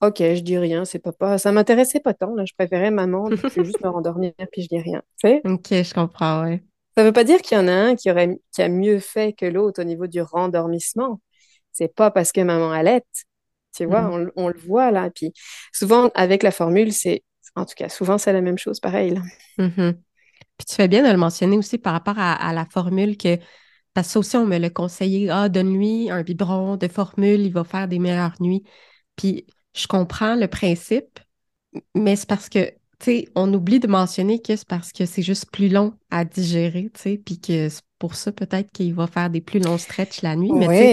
S3: ok, je dis rien, c'est papa, ça m'intéressait pas tant, là, je préférais maman, je vais juste me rendormir, puis je dis rien.
S4: Ok, je comprends, ouais.
S3: Ça ne veut pas dire qu'il y en a un qui, aurait, qui a mieux fait que l'autre au niveau du rendormissement. C'est pas parce que maman allait. Tu vois, mm-hmm. on, le voit là. Puis souvent, avec la formule, c'est, en tout cas, souvent, c'est la même chose, pareil.
S4: Mm-hmm. Puis tu fais bien de le mentionner aussi par rapport à, la formule que, parce ça aussi, on me l'a conseillé, ah, donne-lui un biberon de formule, il va faire des meilleures nuits. Puis je comprends le principe, Mais c'est parce que, on oublie de mentionner que c'est parce que c'est juste plus long à digérer, puis que c'est pour ça peut-être qu'il va faire des plus longs stretches la nuit.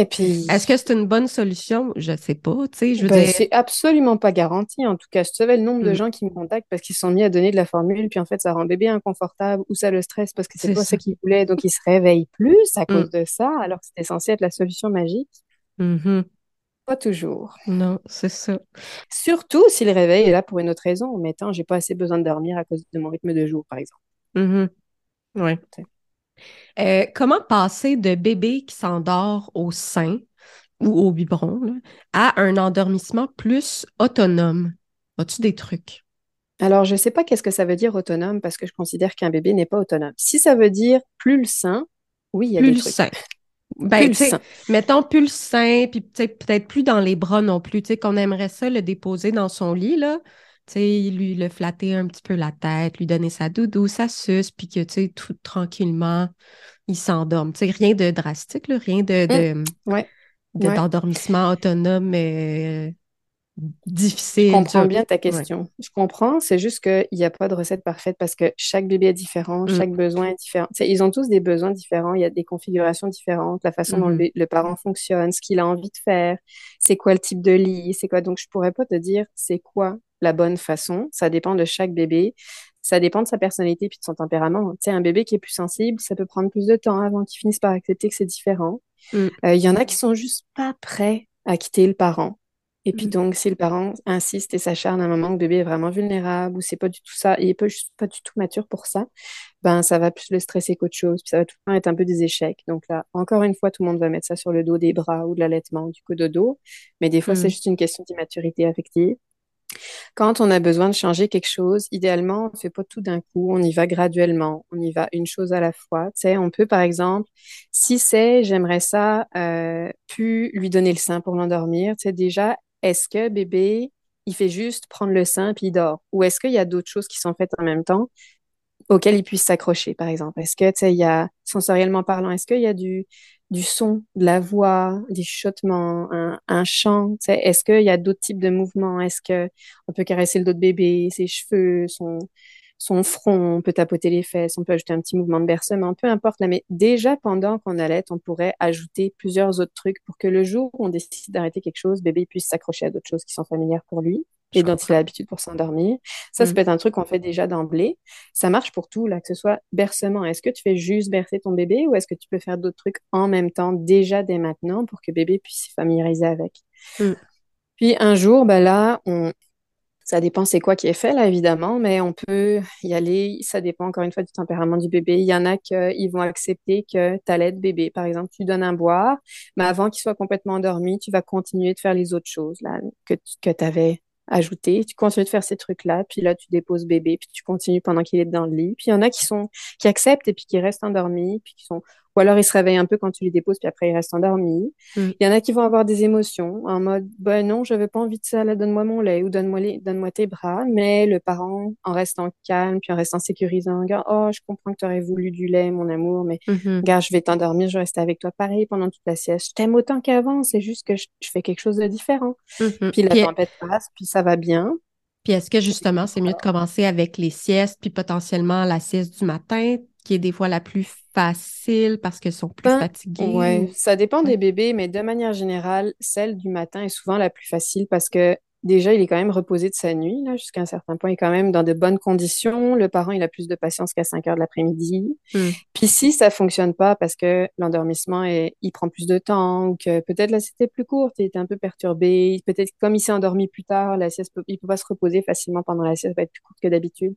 S3: Puis
S4: est-ce que c'est une bonne solution? Je sais pas, tu sais, je
S3: ben,
S4: dire,
S3: c'est absolument pas garanti. En tout cas, tu savais le nombre de
S4: Mm.
S3: gens qui me contactent parce qu'ils se sont mis à donner de la formule, puis en fait, ça rend bébé inconfortable ou ça le stresse parce que c'est pas
S4: ça.
S3: ça qu'il voulait, donc il se réveille plus à
S4: Mm.
S3: cause de ça, alors que c'était censé être la solution magique.
S4: Mhm.
S3: Pas toujours.
S4: Non, c'est ça.
S3: Surtout si le réveil est là pour une autre raison, mais attends, j'ai pas assez besoin de dormir à cause de mon rythme de jour, par exemple.
S4: Ouais. Euh, comment passer de bébé qui s'endort au sein ou au biberon là, à un endormissement plus autonome? As-tu des trucs?
S3: Alors, je sais pas qu'est-ce que ça veut dire autonome parce que je considère qu'un bébé n'est pas autonome. Si ça veut dire plus le sein, oui, il y a
S4: Plus
S3: des
S4: le
S3: trucs.
S4: sein. Ben, mettons plus le sein, puis peut-être plus dans les bras non plus, qu'on aimerait ça le déposer dans son lit, là. Lui le flatter un petit peu la tête, lui donner sa doudou, sa suce, puis que, tu tout tranquillement, il s'endorme. Rien de drastique, là, rien de, de,
S3: Ouais,
S4: de-
S3: ouais.
S4: d'endormissement autonome euh,
S3: Je
S4: difficile,
S3: comprends
S4: dur.
S3: bien ta
S4: Ouais.
S3: question. Je comprends, c'est juste qu'il n'y a pas de recette parfaite parce que chaque bébé est différent,
S4: Mm.
S3: chaque besoin est différent. Tu sais, ils ont tous des besoins différents, il y a des configurations différentes, la façon dont le,
S4: Mhm.
S3: bé- le parent fonctionne, ce qu'il a envie de faire, c'est quoi le type de lit, c'est quoi. Donc, je pourrais pas te dire c'est quoi la bonne façon. Ça dépend de chaque bébé. Ça dépend de sa personnalité puis de son tempérament. Tu sais, un bébé qui est plus sensible, ça peut prendre plus de temps avant qu'il finisse par accepter que c'est différent.
S4: Mm.
S3: Euh, Il y en a qui sont juste pas prêts à quitter le parent. Et puis
S4: Mm.
S3: donc, si le parent insiste et s'acharne à un moment que le bébé est vraiment vulnérable ou c'est pas du tout ça, il est pas, juste pas du tout mature pour ça, ben ça va plus le stresser qu'autre chose. Puis ça va tout le temps être un peu des échecs. Donc là, encore une fois, tout le monde va mettre ça sur le dos des bras ou de l'allaitement, du cododo. Mais des fois, c'est
S4: Mm.
S3: juste une question d'immaturité affective. Quand on a besoin de changer quelque chose, idéalement, on ne fait pas tout d'un coup, on y va graduellement, on y va une chose à la fois. Tu sais, on peut, par exemple, si c'est, j'aimerais ça, euh, pu lui donner le sein pour l'endormir, tu sais, déjà, est-ce que bébé, il fait juste prendre le sein puis il dort? Ou est-ce qu'il y a d'autres choses qui sont faites en même temps auxquelles il puisse s'accrocher, par exemple? Est-ce que, tu sais, il y a, sensoriellement parlant, est-ce qu'il y a du, son, de la voix, des chuchotements, un, chant? Est-ce qu'il y a d'autres types de mouvements? Est-ce que on peut caresser le dos de bébé, ses cheveux, son front, on peut tapoter les fesses, on peut ajouter un petit mouvement de bercement, peu importe. Là, mais déjà, pendant qu'on allait, on pourrait ajouter plusieurs autres trucs pour que le jour où on décide d'arrêter quelque chose, bébé puisse s'accrocher à d'autres choses qui sont familières pour lui et dont il a l'habitude pour s'endormir. Ça, ça
S4: Mm.
S3: peut être un truc qu'on fait déjà d'emblée. Ça marche pour tout, là, que ce soit bercement. Est-ce que tu fais juste bercer ton bébé ou est-ce que tu peux faire d'autres trucs en même temps, déjà dès maintenant, pour que bébé puisse s'y familiariser avec?
S4: Mm.
S3: Puis un jour, ben là, on, ça dépend c'est quoi qui est fait, là, évidemment, mais on peut y aller. Ça dépend encore une fois du tempérament du bébé. Il y en a qui vont accepter que tu allaites bébé. Par exemple, tu donnes un boire, mais avant qu'il soit complètement endormi, tu vas continuer de faire les autres choses là, que tu que avais ajoutées. Tu continues de faire ces trucs-là, puis là, tu déposes bébé, puis tu continues pendant qu'il est dans le lit. Puis il y en a qui sont qui acceptent et puis qui restent endormis, puis qui sont ou alors ils se réveillent un peu quand tu les déposes, puis après ils restent endormis.
S4: Mm.
S3: Il y en a qui vont avoir des émotions en mode ben non, je n'avais pas envie de ça, là, donne-moi mon lait ou donne-moi les, tes bras. Mais le parent, en restant calme, puis en restant sécurisant, regarde, oh, je comprends que tu aurais voulu du lait, mon amour, mais
S4: Mhm.
S3: regarde, je vais t'endormir, je vais rester avec toi pareil pendant toute la sieste. Je t'aime autant qu'avant, c'est juste que je, je fais quelque chose de différent.
S4: Mhm.
S3: Puis la
S4: Puis,
S3: tempête passe, puis ça va bien.
S4: puis est-ce que justement, c'est mieux de commencer avec les siestes, puis potentiellement la sieste du matin, qui est des fois la plus facile parce qu'ils sont plus
S3: Ben,
S4: fatigués?
S3: ouais,
S4: ou-
S3: ça dépend
S4: Ouais.
S3: des bébés, mais de manière générale, celle du matin est souvent la plus facile parce que déjà, il est quand même reposé de sa nuit, là, jusqu'à un certain point, il est quand même dans de bonnes conditions. Le parent, il a plus de patience qu'à 5 heures de l'après-midi.
S4: Mm.
S3: Puis si ça fonctionne pas parce que l'endormissement est, il prend plus de temps ou que peut-être la sieste est plus courte, il était un peu perturbé, peut-être comme il s'est endormi plus tard, la sieste peut, il peut pas se reposer facilement pendant la sieste, va être plus courte que d'habitude.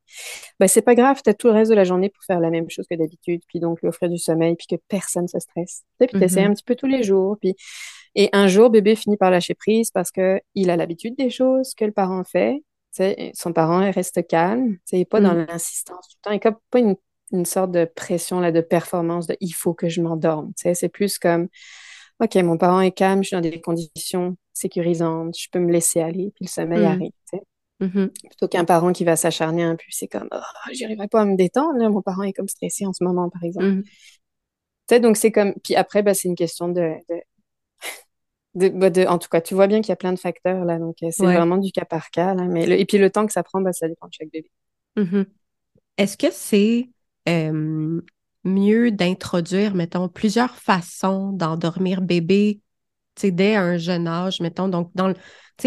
S3: Ben, c'est pas grave, tu as tout le reste de la journée pour faire la même chose que d'habitude, puis donc lui offrir du sommeil, puis que personne se stresse. Puis t'essaies
S4: Mhm.
S3: un petit peu tous les jours, puis et un jour bébé finit par lâcher prise parce que il a l'habitude des choses que le parent fait. Tu sais, son parent il reste calme, il est pas dans
S4: Mm.
S3: l'insistance tout le temps, il n'y a pas une, une sorte de pression là, de performance de il faut que je m'endorme. C'est plus comme OK, mon parent est calme, je suis dans des conditions sécurisantes, je peux me laisser aller, puis le sommeil
S4: Mm.
S3: arrive.
S4: Mhm.
S3: Plutôt qu'un parent qui va s'acharner un peu, c'est comme, oh, j'y arriverai pas à me détendre, là, mon parent est comme stressé en ce moment, par exemple. Sais, donc c'est comme, puis après, bah, c'est une question de, de, bah, en tout cas, tu vois bien qu'il y a plein de facteurs là, donc c'est vraiment du cas par cas. mais et puis le temps que ça prend, bah, ça dépend de chaque bébé.
S4: Mm-hmm. Est-ce que c'est mieux d'introduire, mettons, plusieurs façons d'endormir bébé dès un jeune âge, mettons, donc dans le,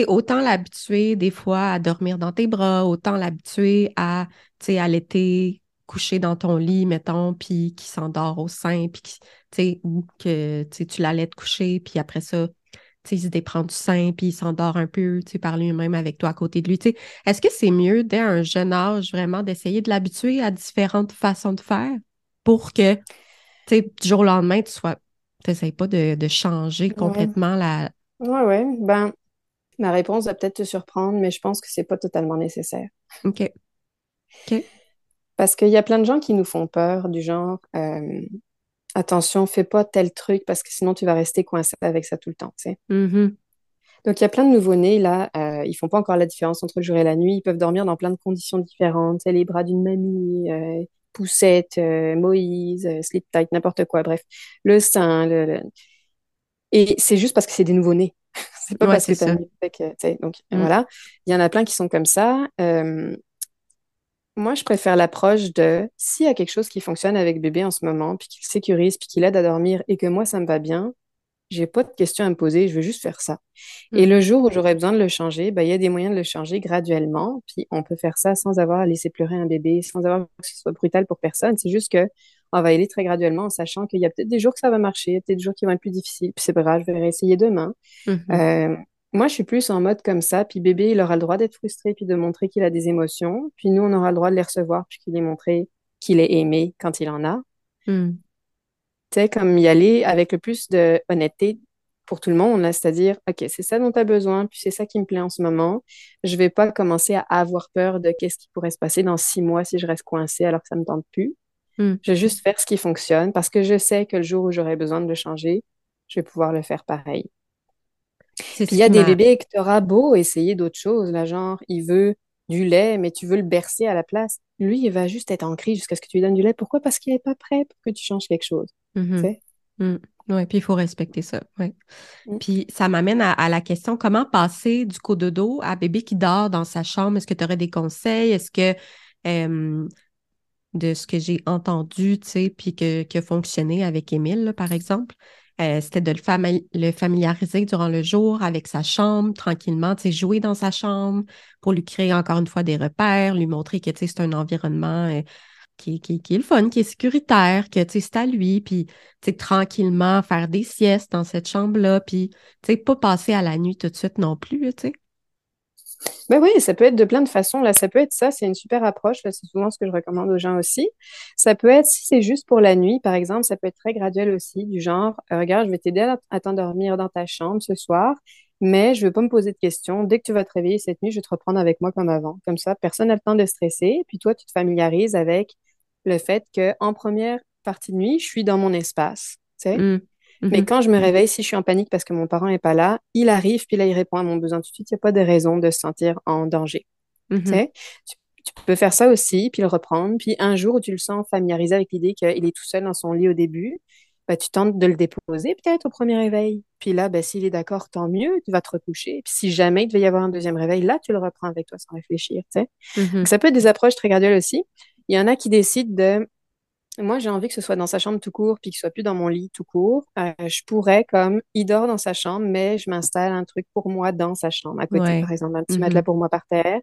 S4: autant l'habituer des fois à dormir dans tes bras, autant l'habituer à allaiter, coucher dans ton lit, mettons, puis qui s'endort au sein, puis ou que tu l'allaites coucher, puis après ça, il se déprend du sein, puis il s'endort un peu par lui-même avec toi à côté de lui. Est-ce que c'est mieux dès un jeune âge vraiment d'essayer de l'habituer à différentes façons de faire pour que du jour au lendemain, tu sois. n'essayes pas de, changer complètement la.
S3: Oui, oui. Ben, ma réponse va peut-être te surprendre, mais je pense que c'est pas totalement nécessaire.
S4: OK. OK.
S3: Parce qu'il y a plein de gens qui nous font peur, du genre euh, attention, fais pas tel truc parce que sinon tu vas rester coincé avec ça tout le temps. Tu sais.
S4: Mm-hmm.
S3: Donc, il y a plein de nouveau-nés, là, euh, ils font pas encore la différence entre le jour et la nuit. Ils peuvent dormir dans plein de conditions différentes. les bras d'une mamie, euh, Poussette, euh, Moïse, Sleep Tight, n'importe quoi, bref. Le sein, le, Et c'est juste parce que c'est des nouveaux-nés. c'est pas parce que ça. donc, mm. voilà. Il y en a plein qui sont comme ça. Moi, je préfère l'approche de s'il y a quelque chose qui fonctionne avec bébé en ce moment, puis qu'il sécurise, puis qu'il aide à dormir, et que moi, ça me va bien, j'ai pas de questions à me poser, je veux juste faire ça. Et le mm. jour où j'aurai besoin de le changer, ben, il y a des moyens de le changer graduellement, puis on peut faire ça sans avoir à laisser pleurer un bébé, sans avoir que ce soit brutal pour personne. C'est juste que on va aller très graduellement en sachant qu'il y a peut-être des jours que ça va marcher, peut-être des jours qui vont être plus difficiles, puis c'est pas grave, je vais réessayer demain. Mm-hmm. Euh, moi, je suis plus en mode comme ça, puis bébé, il aura le droit d'être frustré, puis de montrer qu'il a des émotions, puis nous, on aura le droit de les recevoir, puis qu'il ait montré qu'il est aimé quand il en a.
S4: Mm
S3: sais, comme y aller avec le plus de honnêteté pour tout le monde, c'est-à-dire, OK, c'est ça dont tu as besoin, puis c'est ça qui me plaît en ce moment. Je vais pas commencer à avoir peur de qu'est-ce qui pourrait se passer dans six mois si je reste coincée alors que ça me tente plus.
S4: Hmm.
S3: Je vais juste faire ce qui fonctionne parce que je sais que le jour où j'aurai besoin de le changer, je vais pouvoir le faire pareil. Il y a des bébés que tu auras beau essayer d'autres choses, là, genre, il veut du lait, mais tu veux le bercer à la place. Lui, il va juste être en jusqu'à ce que tu lui donnes du lait. Pourquoi? Parce qu'il n'est pas prêt pour que tu changes quelque chose.
S4: Mm-hmm. Mm. Oui, puis il faut respecter ça. Ouais. Mm. Puis ça m'amène à, la question comment passer du cododo à bébé qui dort dans sa chambre? Est-ce que tu aurais des conseils? Est-ce que de ce que j'ai entendu, tu sais, puis que, qui a fonctionné avec Émile, par exemple, euh, c'était de le, familiariser durant le jour avec sa chambre, tranquillement, tu sais, jouer dans sa chambre pour lui créer encore une fois des repères, lui montrer que, c'est un environnement euh, qui, qui, qui, est le fun, qui est sécuritaire, que, c'est à lui, puis, tranquillement faire des siestes dans cette chambre-là, puis, tu sais, pas passer à la nuit tout de suite non plus, tu sais.
S3: Ben oui, ça peut être de plein de façons. Là, ça peut être ça, c'est une super approche. c'est souvent ce que je recommande aux gens aussi. Ça peut être, si c'est juste pour la nuit, par exemple, ça peut être très graduel aussi, du genre, euh, regarde, je vais t'aider à, t'endormir dans ta chambre ce soir, mais je ne vais pas me poser de questions. Dès que tu vas te réveiller cette nuit, je vais te reprendre avec moi comme avant. Comme ça, personne n'a le temps de stresser. Puis toi, tu te familiarises avec le fait que en première partie de nuit, je suis dans mon espace. Tu sais? Mais
S4: mhm.
S3: quand je me réveille, si je suis en panique parce que mon parent n'est pas là, il arrive, puis là, il répond à mon besoin tout de suite. Il n'y a pas de raison de se sentir en danger.
S4: Mhm.
S3: tu, tu, peux faire ça aussi, puis le reprendre. Puis un jour où tu le sens familiarisé avec l'idée qu'il est tout seul dans son lit au début, bah, tu tentes de le déposer peut-être au premier réveil. Puis là, bah, s'il est d'accord, tant mieux, tu vas te recoucher. Puis si jamais il devait y avoir un deuxième réveil, là, tu le reprends avec toi sans réfléchir. tu sais.
S4: Mhm.
S3: ça peut être des approches très graduelles aussi. Il y en a qui décident de moi, j'ai envie que ce soit dans sa chambre tout court, puis qu'il soit plus dans mon lit tout court. Euh, je pourrais, comme, il dort dans sa chambre, mais je m'installe un truc pour moi dans sa chambre, à côté, par exemple, un petit matelas mm-hmm. pour moi par terre.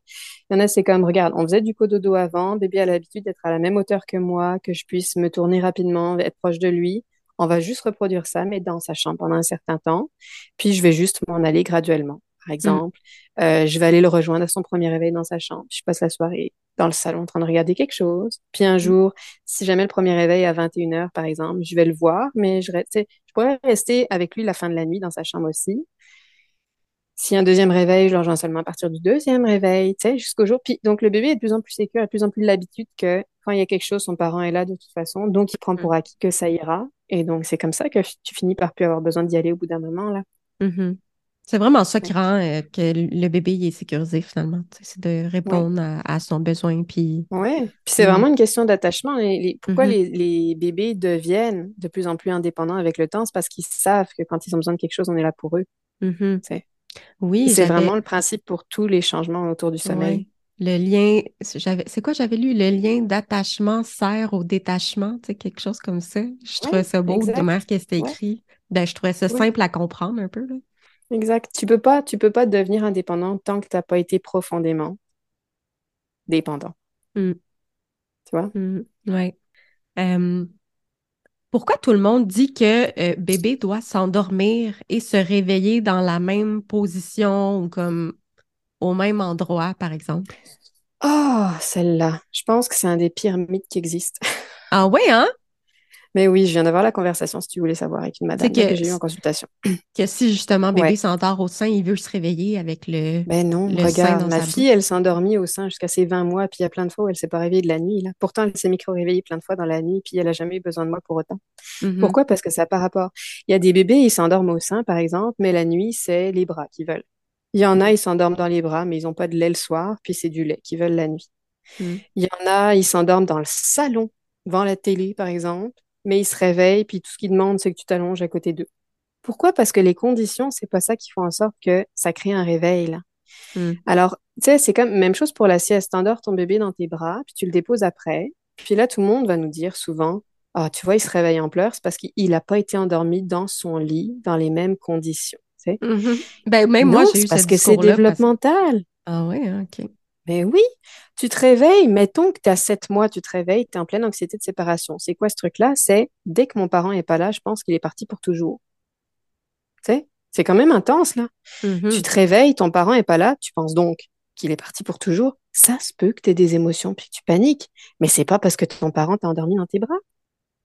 S3: Il y en a, c'est comme, regarde, on faisait du cododo avant, bébé a l'habitude d'être à la même hauteur que moi, que je puisse me tourner rapidement, être proche de lui. On va juste reproduire ça, mais dans sa chambre pendant un certain temps. Puis je vais juste m'en aller graduellement par mm. exemple. Euh, je vais aller le rejoindre à son premier réveil dans sa chambre. Je passe la soirée dans le salon en train de regarder quelque chose. Puis un mm. jour, si jamais le premier réveil à 21h, par exemple, je vais le voir, mais je, je pourrais rester avec lui la fin de la nuit dans sa chambre aussi. Si un deuxième réveil, je le rejoins seulement à partir du deuxième réveil, tu sais, jusqu'au jour. Puis, donc, le bébé est de plus en plus sécure, a de plus en plus l'habitude que quand il y a quelque chose, son parent est là de toute façon. Donc, il prend pour mm. acquis que ça ira. Et donc, c'est comme ça que tu finis par plus avoir besoin d'y aller au bout d'un moment, là.
S4: C'est vraiment ça qui rend euh, que le bébé est sécurisé finalement. C'est de répondre à, son besoin. Puis
S3: oui, puis c'est vraiment une question d'attachement. pourquoi mm-hmm. les, bébés deviennent de plus en plus indépendants avec le temps? C'est parce qu'ils savent que quand ils ont besoin de quelque chose, on est là pour eux.
S4: Mhm.
S3: C'est-
S4: Oui,
S3: C'est vraiment le principe pour tous les changements autour du sommeil.
S4: ouais. Le lien, j'avais, c'est quoi j'avais lu? Le lien d'attachement sert au détachement, tu sais, quelque chose comme ça? Je trouvais ça beau de manière que c'était
S3: Ouais.
S4: écrit. Ben, je trouvais ça
S3: Ouais.
S4: simple à comprendre un peu, là.
S3: Exact. Tu peux pas, tu peux pas devenir indépendant tant que tu n'as pas été profondément dépendant.
S4: Mm.
S3: Tu vois?
S4: Mhm. Ouais. Euh, pourquoi tout le monde dit que euh, bébé doit s'endormir et se réveiller dans la même position ou comme au même endroit, par exemple?
S3: Oh, celle-là. Je pense que c'est un des pires mythes qui existent.
S4: Ah ouais, hein?
S3: Mais oui, je viens d'avoir la conversation si tu voulais savoir avec une madame
S4: que-
S3: que j'ai eu en consultation.
S4: Que si justement bébé
S3: Ouais.
S4: s'endort au sein, il veut se réveiller avec le...
S3: Ben non,
S4: Le
S3: regarde, ma fille,
S4: bouche.
S3: elle s'est endormie au sein jusqu'à ses 20 mois, puis il y a plein de fois où elle s'est pas réveillée de la nuit, là. Pourtant, elle s'est micro-réveillée plein de fois dans la nuit, puis elle a jamais eu besoin de moi pour autant.
S4: Mhm.
S3: Pourquoi? Parce que ça n'a pas rapport. Il y a des bébés, ils s'endorment au sein, par exemple, mais la nuit, c'est les bras qu'ils veulent. Il y en a, ils s'endorment dans les bras, mais ils n'ont pas de lait le soir, puis c'est du lait qu'ils veulent la nuit.
S4: Mm.
S3: Il y en a, ils s'endorment dans le salon, devant la télé, par exemple, mais ils se réveillent, puis tout ce qu'ils demandent, c'est que tu t'allonges à côté d'eux. Pourquoi? Parce que les conditions, c'est pas ça qui font en sorte que ça crée un réveil, là.
S4: Mm.
S3: Alors, tu sais, c'est comme même chose pour la sieste. T'endors ton bébé dans tes bras, puis tu le déposes après. Puis là, tout le monde va nous dire souvent, ah, tu vois, il se réveille en pleurs, c'est parce qu'il n'a pas été endormi dans son lit, dans les mêmes conditions. tu sais?
S4: Mhm. Ben, même moi,
S3: non,
S4: j'ai eu
S3: c'est parce
S4: ce
S3: que c'est
S4: parce-
S3: développemental.
S4: Ah ouais, hein, OK.
S3: Mais oui, tu te réveilles, mettons que tu as sept mois, tu te réveilles, tu es en pleine anxiété de séparation. C'est quoi ce truc-là? C'est dès que mon parent est pas là, je pense qu'il est parti pour toujours. Tu sais, c'est quand même intense, là.
S4: Mhm.
S3: Tu te réveilles, ton parent est pas là, tu penses donc qu'il est parti pour toujours. Ça se peut que tu aies des émotions puis que tu paniques, mais c'est pas parce que ton parent t'a endormi dans tes bras.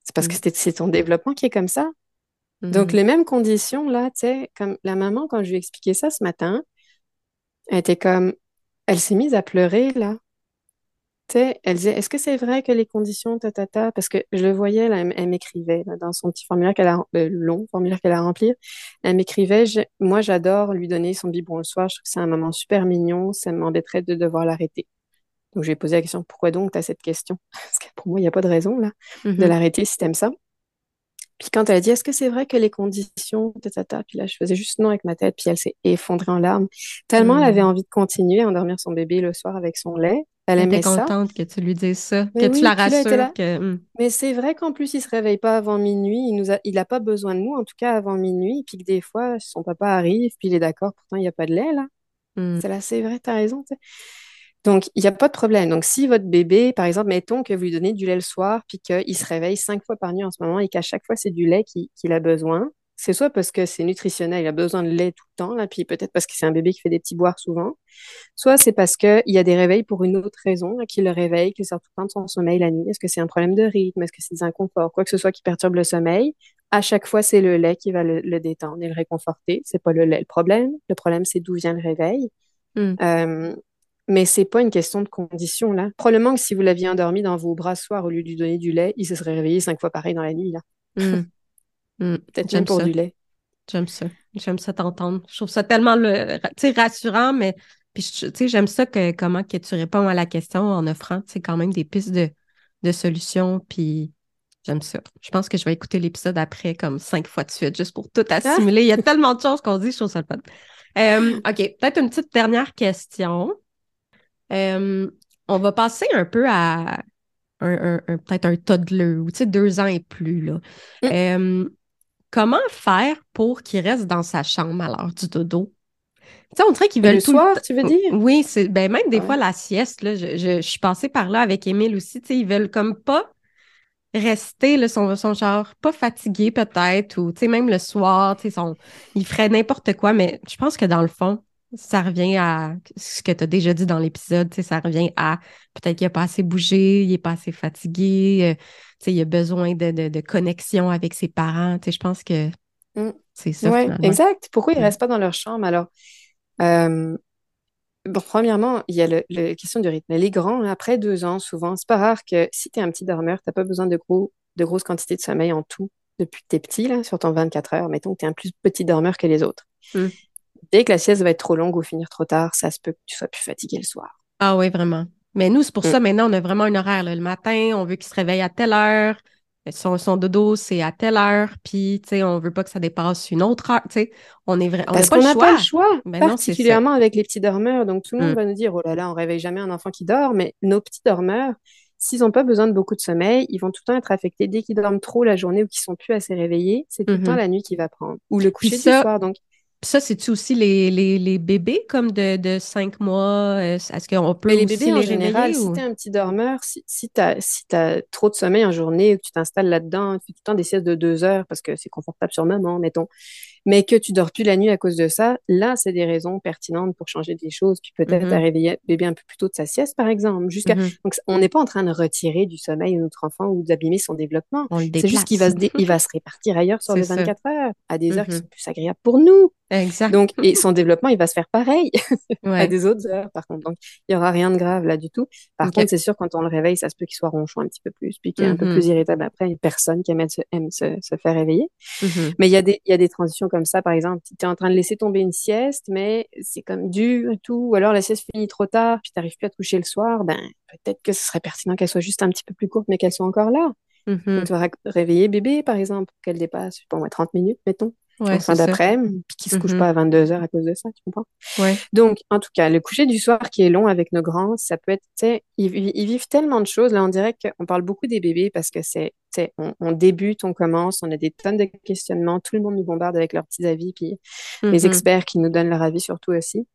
S3: C'est parce que
S4: Mm.
S3: c'est c'est ton développement qui est comme ça. Donc,
S4: Mhm.
S3: les mêmes conditions, là, tu sais, comme la maman, quand je lui ai expliqué ça ce matin, elle était comme, elle s'est mise à pleurer, là. Tu sais, elle disait, est-ce que c'est vrai que les conditions, ta, ta, ta, parce que je le voyais, là, elle, m'écrivait, dans son petit formulaire qu'elle a, le long formulaire qu'elle a rempli, elle m'écrivait, je- moi, j'adore lui donner son biberon le soir, je trouve que c'est un moment super mignon, ça m'embêterait de devoir l'arrêter. Donc, je lui ai posé la question, pourquoi donc tu as cette question? Parce que pour moi, il n'y a pas de raison, là de
S4: Mhm.
S3: l'arrêter si t'aimes ça. Puis quand elle a dit, est-ce que c'est vrai que les conditions, tata, puis là, je faisais juste non avec ma tête, puis elle s'est effondrée en larmes. Tellement elle
S4: Mm.
S3: avait envie de continuer à endormir son bébé le soir avec son lait. Elle
S4: était
S3: ça.
S4: contente que tu lui dises ça,
S3: Mais
S4: que
S3: oui,
S4: tu la
S3: là, là.
S4: rassures que... mm.
S3: Mais c'est vrai qu'en plus, il se réveille pas avant minuit. Il nous a, il a pas besoin de nous, en tout cas avant minuit. Puis que des fois, son papa arrive, puis il est d'accord, pourtant il n'y a pas de lait, là.
S4: Mm.
S3: C'est là, c'est vrai, t'as raison. tu sais. Donc, il n'y a pas de problème. Donc, si votre bébé, par exemple, mettons que vous lui donnez du lait le soir, puis qu'il se réveille cinq fois par nuit en ce moment et qu'à chaque fois, c'est du lait qui- qu'il a besoin, c'est soit parce que c'est nutritionnel, il a besoin de lait tout le temps, là, puis peut-être parce que c'est un bébé qui fait des petits boires souvent, soit c'est parce qu'il y a des réveils pour une autre raison, là, qui le réveille, qui sort tout le temps de son sommeil la nuit. Est-ce que c'est un problème de rythme? Est-ce que c'est des inconforts? Quoi que ce soit qui perturbe le sommeil, à chaque fois, c'est le lait qui va le, le détendre et le réconforter. C'est pas le lait le problème. Le problème, c'est d'où vient le réveil.
S4: Mm.
S3: Euh, mais c'est pas une question de condition, là. Probablement que si vous l'aviez endormi dans vos bras ce soir au lieu de lui donner du lait, il se serait réveillé cinq fois pareil dans la nuit, là.
S4: Mm. Mm.
S3: Peut-être
S4: J'aime
S3: même pour
S4: ça.
S3: du lait.
S4: J'aime ça. J'aime ça t'entendre. Je trouve ça tellement le, rassurant, mais puis je- tu sais, j'aime ça que comment que tu réponds à la question en offrant, tu sais, quand même des pistes de, de solutions. Puis j'aime ça. Je pense que je vais écouter l'épisode après comme cinq fois de suite, juste pour tout assimiler. Il y a tellement de choses qu'on dit, je trouve ça le fun. Euh, OK, peut-être une petite dernière question. Euh, on va passer un peu à un, un- un- peut-être un toddler ou deux ans et plus. Là.
S3: Mm.
S4: Euh, comment faire pour qu'il reste dans sa chambre à l'heure du dodo? Tu sais, on dirait qu'ils
S3: Le
S4: veulent tout
S3: soir, tu veux dire?
S4: Oui, c'est ben même des
S3: Ouais.
S4: fois la sieste, là, je, je- je suis passée par là avec Émile aussi, ils veulent comme pas rester, là, sont, sont genre pas fatigués peut-être, ou même le soir, sont, ils feraient n'importe quoi, mais je pense que dans le fond, ça revient à ce que tu as déjà dit dans l'épisode, ça revient à peut-être qu'il a pas assez bougé, il est pas assez fatigué, euh, tu sais, il a besoin de, de, de connexion avec ses parents, tu sais, je pense que
S3: Mm.
S4: c'est ça finalement.
S3: exact. Pourquoi ils
S4: Mm.
S3: restent pas dans leur chambre? Alors, euh, bon, premièrement, il y a le, le- question du rythme. Les grands, là, après deux ans, souvent, c'est pas rare que si tu es un petit dormeur, tu n'as pas besoin de, gros, de grosses quantités de sommeil en tout depuis que tu es petit, là, sur ton 24 heures. Mettons que tu es un plus petit dormeur que les autres.
S4: Mm.
S3: Dès que la sieste va être trop longue ou finir trop tard, ça se peut que tu sois plus fatigué le soir.
S4: Ah oui, vraiment. Mais nous, c'est pour
S3: Mm.
S4: ça, maintenant, on a vraiment un horaire. là. Le matin, on veut qu'il se réveille à telle heure. son, son dodo, c'est à telle heure, puis, tu sais, on veut pas que ça dépasse une autre heure, tu sais, on est vrai, on
S3: Parce qu'on
S4: pas
S3: n'a pas le choix,
S4: Ben non,
S3: particulièrement avec les petits dormeurs. Donc, tout le monde
S4: Mm.
S3: va nous dire, oh là là, on réveille jamais un enfant qui dort, mais nos petits dormeurs, s'ils n'ont pas besoin de beaucoup de sommeil, ils vont tout le temps être affectés. Dès qu'ils dorment trop la journée ou qu'ils sont plus assez réveillés, c'est tout le
S4: Mhm.
S3: temps la nuit qui va prendre. Ou le coucher
S4: ça-
S3: du soir. Donc,
S4: Puis ça, c'est-tu aussi les, les, les bébés comme de, de cinq mois? euh, Est-ce qu'on peut
S3: Mais les
S4: aussi
S3: bébés, en général, si tu es un petit dormeur, si, si tu as, si t'as trop de sommeil en journée ou que tu t'installes là-dedans, tu fais tout le temps des siestes de deux heures parce que c'est confortable sur maman, mettons, mais que tu dors plus la nuit à cause de ça, là, c'est des raisons pertinentes pour changer des choses, puis peut-être
S4: Mhm.
S3: à réveiller le bébé un peu plus tôt de sa sieste, par exemple. Jusqu'à...
S4: Mhm.
S3: Donc, on n'est pas en train de retirer du sommeil à notre enfant ou d'abîmer son développement. C'est juste qu'il va se,
S4: déplace.
S3: dé- il va se répartir ailleurs sur les
S4: ça.
S3: 24 heures, à des heures qui
S4: Mhm.
S3: sont plus agréables pour nous.
S4: Exact.
S3: Donc, et son développement, il va se faire pareil à des autres heures, par contre. Donc, il n'y aura rien de grave là du tout. Par contre, c'est sûr, quand on le réveille, ça se peut qu'il soit ronchon un petit peu plus, puis qu'il est un peu
S4: Mhm.
S3: plus irritable après. Il y a personne qui aime, se, aime se, se faire réveiller.
S4: Mhm.
S3: Mais il y, a des, il y a des transitions comme ça, par exemple, tu es en train de laisser tomber une sieste, mais c'est comme dur et tout, ou alors la sieste finit trop tard, puis tu n'arrives plus à te coucher le soir, ben peut-être que ce serait pertinent qu'elle soit juste un petit peu plus courte, mais qu'elle soit encore là.
S4: Mhm.
S3: Tu vas réveiller bébé, par exemple, qu'elle dépasse, je sais pas moi, 30 minutes, mettons,
S4: Ouais,
S3: en fin d'après-midi, puis qu'il se couche
S4: Mhm.
S3: pas à 22 heures à cause de ça, tu comprends?
S4: Ouais.
S3: Donc, en tout cas, le coucher du soir qui est long avec nos grands, ça peut être, tu sais, ils, vi- ils vivent tellement de choses. Là, on dirait qu'on parle beaucoup des bébés parce que c'est, tu sais, on, on débute, on commence, on a des tonnes de questionnements, tout le monde nous bombarde avec leurs petits avis, puis les
S4: Mhm.
S3: experts qui nous donnent leur avis surtout aussi.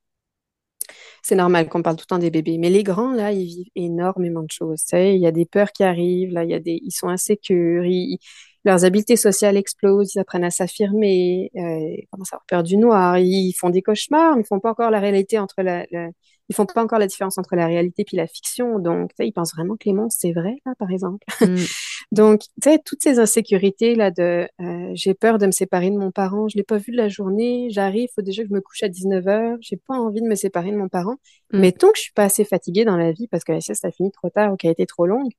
S3: C'est normal qu'on parle tout le temps des bébés, mais les grands, là, ils vivent énormément de choses. Tu sais, il y a des peurs qui arrivent, là, y a des, ils sont insécures, ils- leurs habiletés sociales explosent, ils apprennent à s'affirmer, euh, ils commencent à avoir peur du noir, ils font des cauchemars, ils font pas encore la réalité entre la, la- ils font pas encore la différence entre la réalité puis la fiction. Donc, ils pensent vraiment que les monstres, c'est vrai, là, par exemple.
S4: Mhm.
S3: Donc, tu sais, toutes ces insécurités là de euh, j'ai peur de me séparer de mon parent, je l'ai pas vu de la journée, j'arrive, faut déjà que je me couche à 19h, j'ai pas envie de me séparer de mon parent.
S4: Mm.
S3: Mais tant que je suis pas assez fatiguée dans la vie parce que la sieste a fini trop tard ou qu'elle a été trop longue,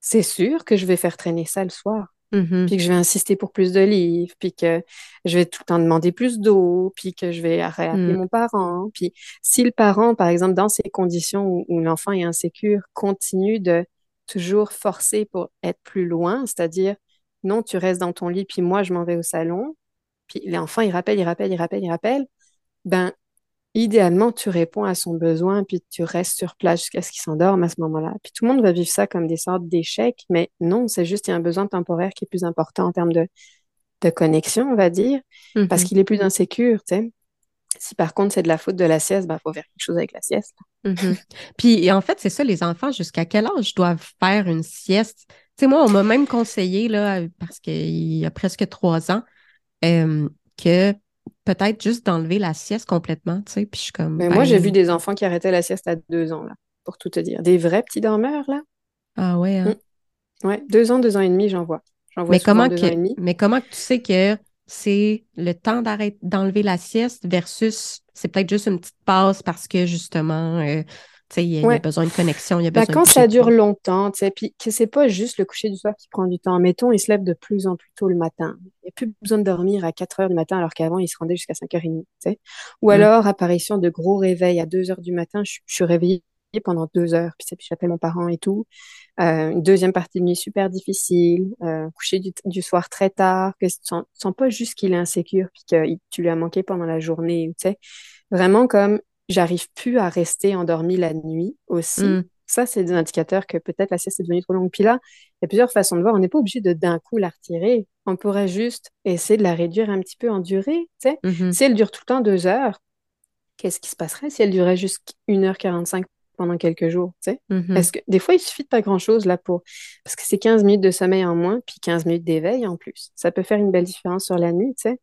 S3: c'est sûr que je vais faire traîner ça le soir,
S4: Mhm.
S3: puis que je vais insister pour plus de livres, puis que je vais tout le temps demander plus d'eau, puis que je vais réappeler
S4: Mm.
S3: mon parent. Puis si le parent, par exemple, dans ces conditions où, où l'enfant est insécure, continue de toujours forcer pour être plus loin, c'est-à-dire non, tu restes dans ton lit, puis moi, je m'en vais au salon, puis l'enfant, il rappelle, il rappelle, il rappelle, il rappelle, ben, idéalement, tu réponds à son besoin, puis tu restes sur place jusqu'à ce qu'il s'endorme à ce moment-là. Puis tout le monde va vivre ça comme des sortes d'échecs, mais non, c'est juste qu'il y a un besoin temporaire qui est plus important en termes de, de connexion, on va dire, parce
S4: Mhm.
S3: qu'il est plus insécure, tu sais. Si par contre c'est de la faute de la sieste, ben, faut faire quelque chose avec la sieste.
S4: Mhm. Puis et en fait, c'est ça, les enfants, jusqu'à quel âge doivent faire une sieste? Tu sais, moi, on m'a même conseillé, là, parce qu'il y a presque trois ans, euh, que peut-être juste d'enlever la sieste complètement, tu sais. Puis je suis comme,
S3: Mais moi, j'ai
S4: ben,
S3: vu des enfants qui arrêtaient la sieste à deux ans, là, pour tout te dire. Des vrais petits dormeurs, là?
S4: Ah ouais, hein?
S3: Ouais, deux ans, deux ans et demi, j'en vois. J'en vois
S4: Mais comment
S3: deux
S4: que,
S3: ans et demi.
S4: mais comment tu sais que c'est le temps d'arrêter d'enlever la sieste versus c'est peut-être juste une petite pause parce que justement, euh, il y, a- y besoin de connexion, il y a
S3: Ben,
S4: besoin
S3: quand
S4: de
S3: ça dure longtemps, puis que c'est pas juste le coucher du soir qui prend du temps. Mettons, il se lève de plus en plus tôt le matin. Il n'y a plus besoin de dormir à 4 heures du matin alors qu'avant, il se rendait jusqu'à 5h30, tu sais. Ou
S4: Mm.
S3: alors, apparition de gros réveils à 2 heures du matin, je, suis réveillée pendant deux heures, puis, j'appelle mon parent et tout. Euh, une deuxième partie de nuit super difficile, euh, coucher du, du soir très tard, que tu sens, tu sens pas juste qu'il est insécure puis que tu lui as manqué pendant la journée, tu sais. Vraiment comme j'arrive plus à rester endormie la nuit aussi.
S4: Mm.
S3: Ça, c'est des indicateurs que peut-être la sieste est devenue trop longue. Puis là, il y a plusieurs façons de voir. On n'est pas obligé de d'un coup la retirer. On pourrait juste essayer de la réduire un petit peu en durée, tu sais.
S4: Mhm.
S3: Si elle dure tout le temps deux heures, qu'est-ce qui se passerait si elle durait juste 1h45 pendant quelques jours, tu sais?
S4: Mhm.
S3: Est-ce que des fois, il suffit de pas grand-chose là pour parce que c'est 15 minutes de sommeil en moins puis 15 minutes d'éveil en plus. Ça peut faire une belle différence sur la nuit, tu sais.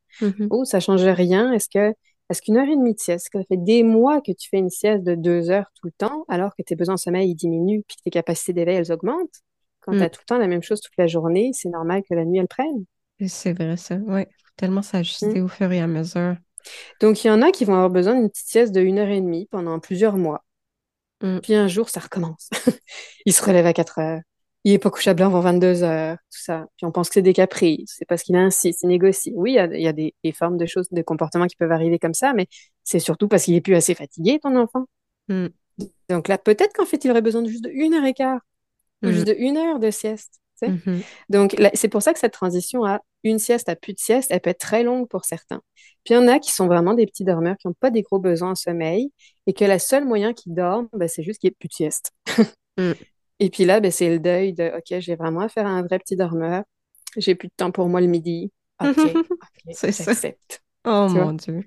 S3: Oh, ça change rien. Est-ce que est-ce qu'une heure et demie de sieste, ça fait des mois que tu fais une sieste de deux heures tout le temps, alors que tes besoins de sommeil ils diminuent puis que tes capacités d'éveil elles augmentent? Quand
S4: Mm.
S3: tu as tout le temps la même chose toute la journée, c'est normal que la nuit elle prenne.
S4: C'est vrai, ça. Oui. Tellement s'ajuster au fur et à mesure.
S3: Donc il y en a qui vont avoir besoin d'une petite sieste de une heure et demie pendant plusieurs mois.
S4: Mm.
S3: Puis un jour, ça recommence. il se relève à 4 heures. Il est pas couchable avant 22 heures, tout ça. Puis on pense que c'est des caprices. C'est parce qu'il insiste, il négocie. Oui, il y a, il y a des, des formes de choses, de comportements qui peuvent arriver comme ça, mais c'est surtout parce qu'il est plus assez fatigué, ton enfant.
S4: Mm.
S3: Donc là, peut-être qu'en fait, il aurait besoin de juste de une heure et quart, ou
S4: Mm.
S3: juste de une heure de sieste. Mm-hmm. Donc, c'est pour ça que cette transition à une sieste à plus de sieste, elle peut être très longue pour certains. Puis il y en a qui sont vraiment des petits dormeurs, qui n'ont pas des gros besoins en sommeil, et que le seul moyen qu'ils dorment, ben, c'est juste qu'il n'y ait plus de sieste. Mm. Et puis là, ben, c'est le deuil de OK, j'ai vraiment à un vrai petit dormeur. J'ai plus de temps pour moi le midi. OK,
S4: c'est ça. Oh mon Dieu.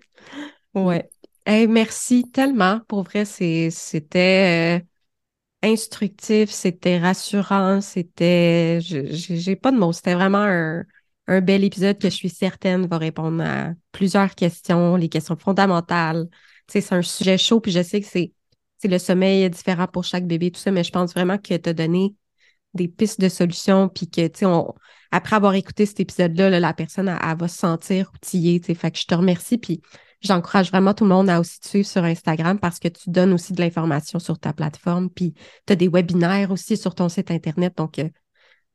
S4: Ouais. merci tellement. Pour vrai, c'était euh, instructif, c'était rassurant, c'était. J'ai pas de mots. C'était vraiment un, un, bel épisode que je suis certaine va répondre à plusieurs questions, les questions fondamentales. c'est un sujet chaud, puis je sais que c'est le sommeil est différent pour chaque bébé, tout ça, mais je pense vraiment que tu as donné des pistes de solutions, puis que, tu sais, après avoir écouté cet épisode-là, la personne, elle, va se sentir outillée, tu sais. Fait que je te remercie, puis j'encourage vraiment tout le monde à aussi te suivre sur Instagram parce que tu donnes aussi de l'information sur ta plateforme, puis tu as des webinaires aussi sur ton site Internet, donc euh,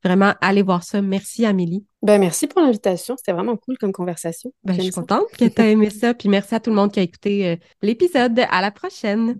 S4: vraiment, allez voir ça. Merci, Amélie.
S3: Ben, merci pour l'invitation. C'était vraiment cool comme conversation.
S4: Ben, je suis contente que tu aies aimé ça. Puis merci à tout le monde qui a écouté euh, l'épisode. À la prochaine.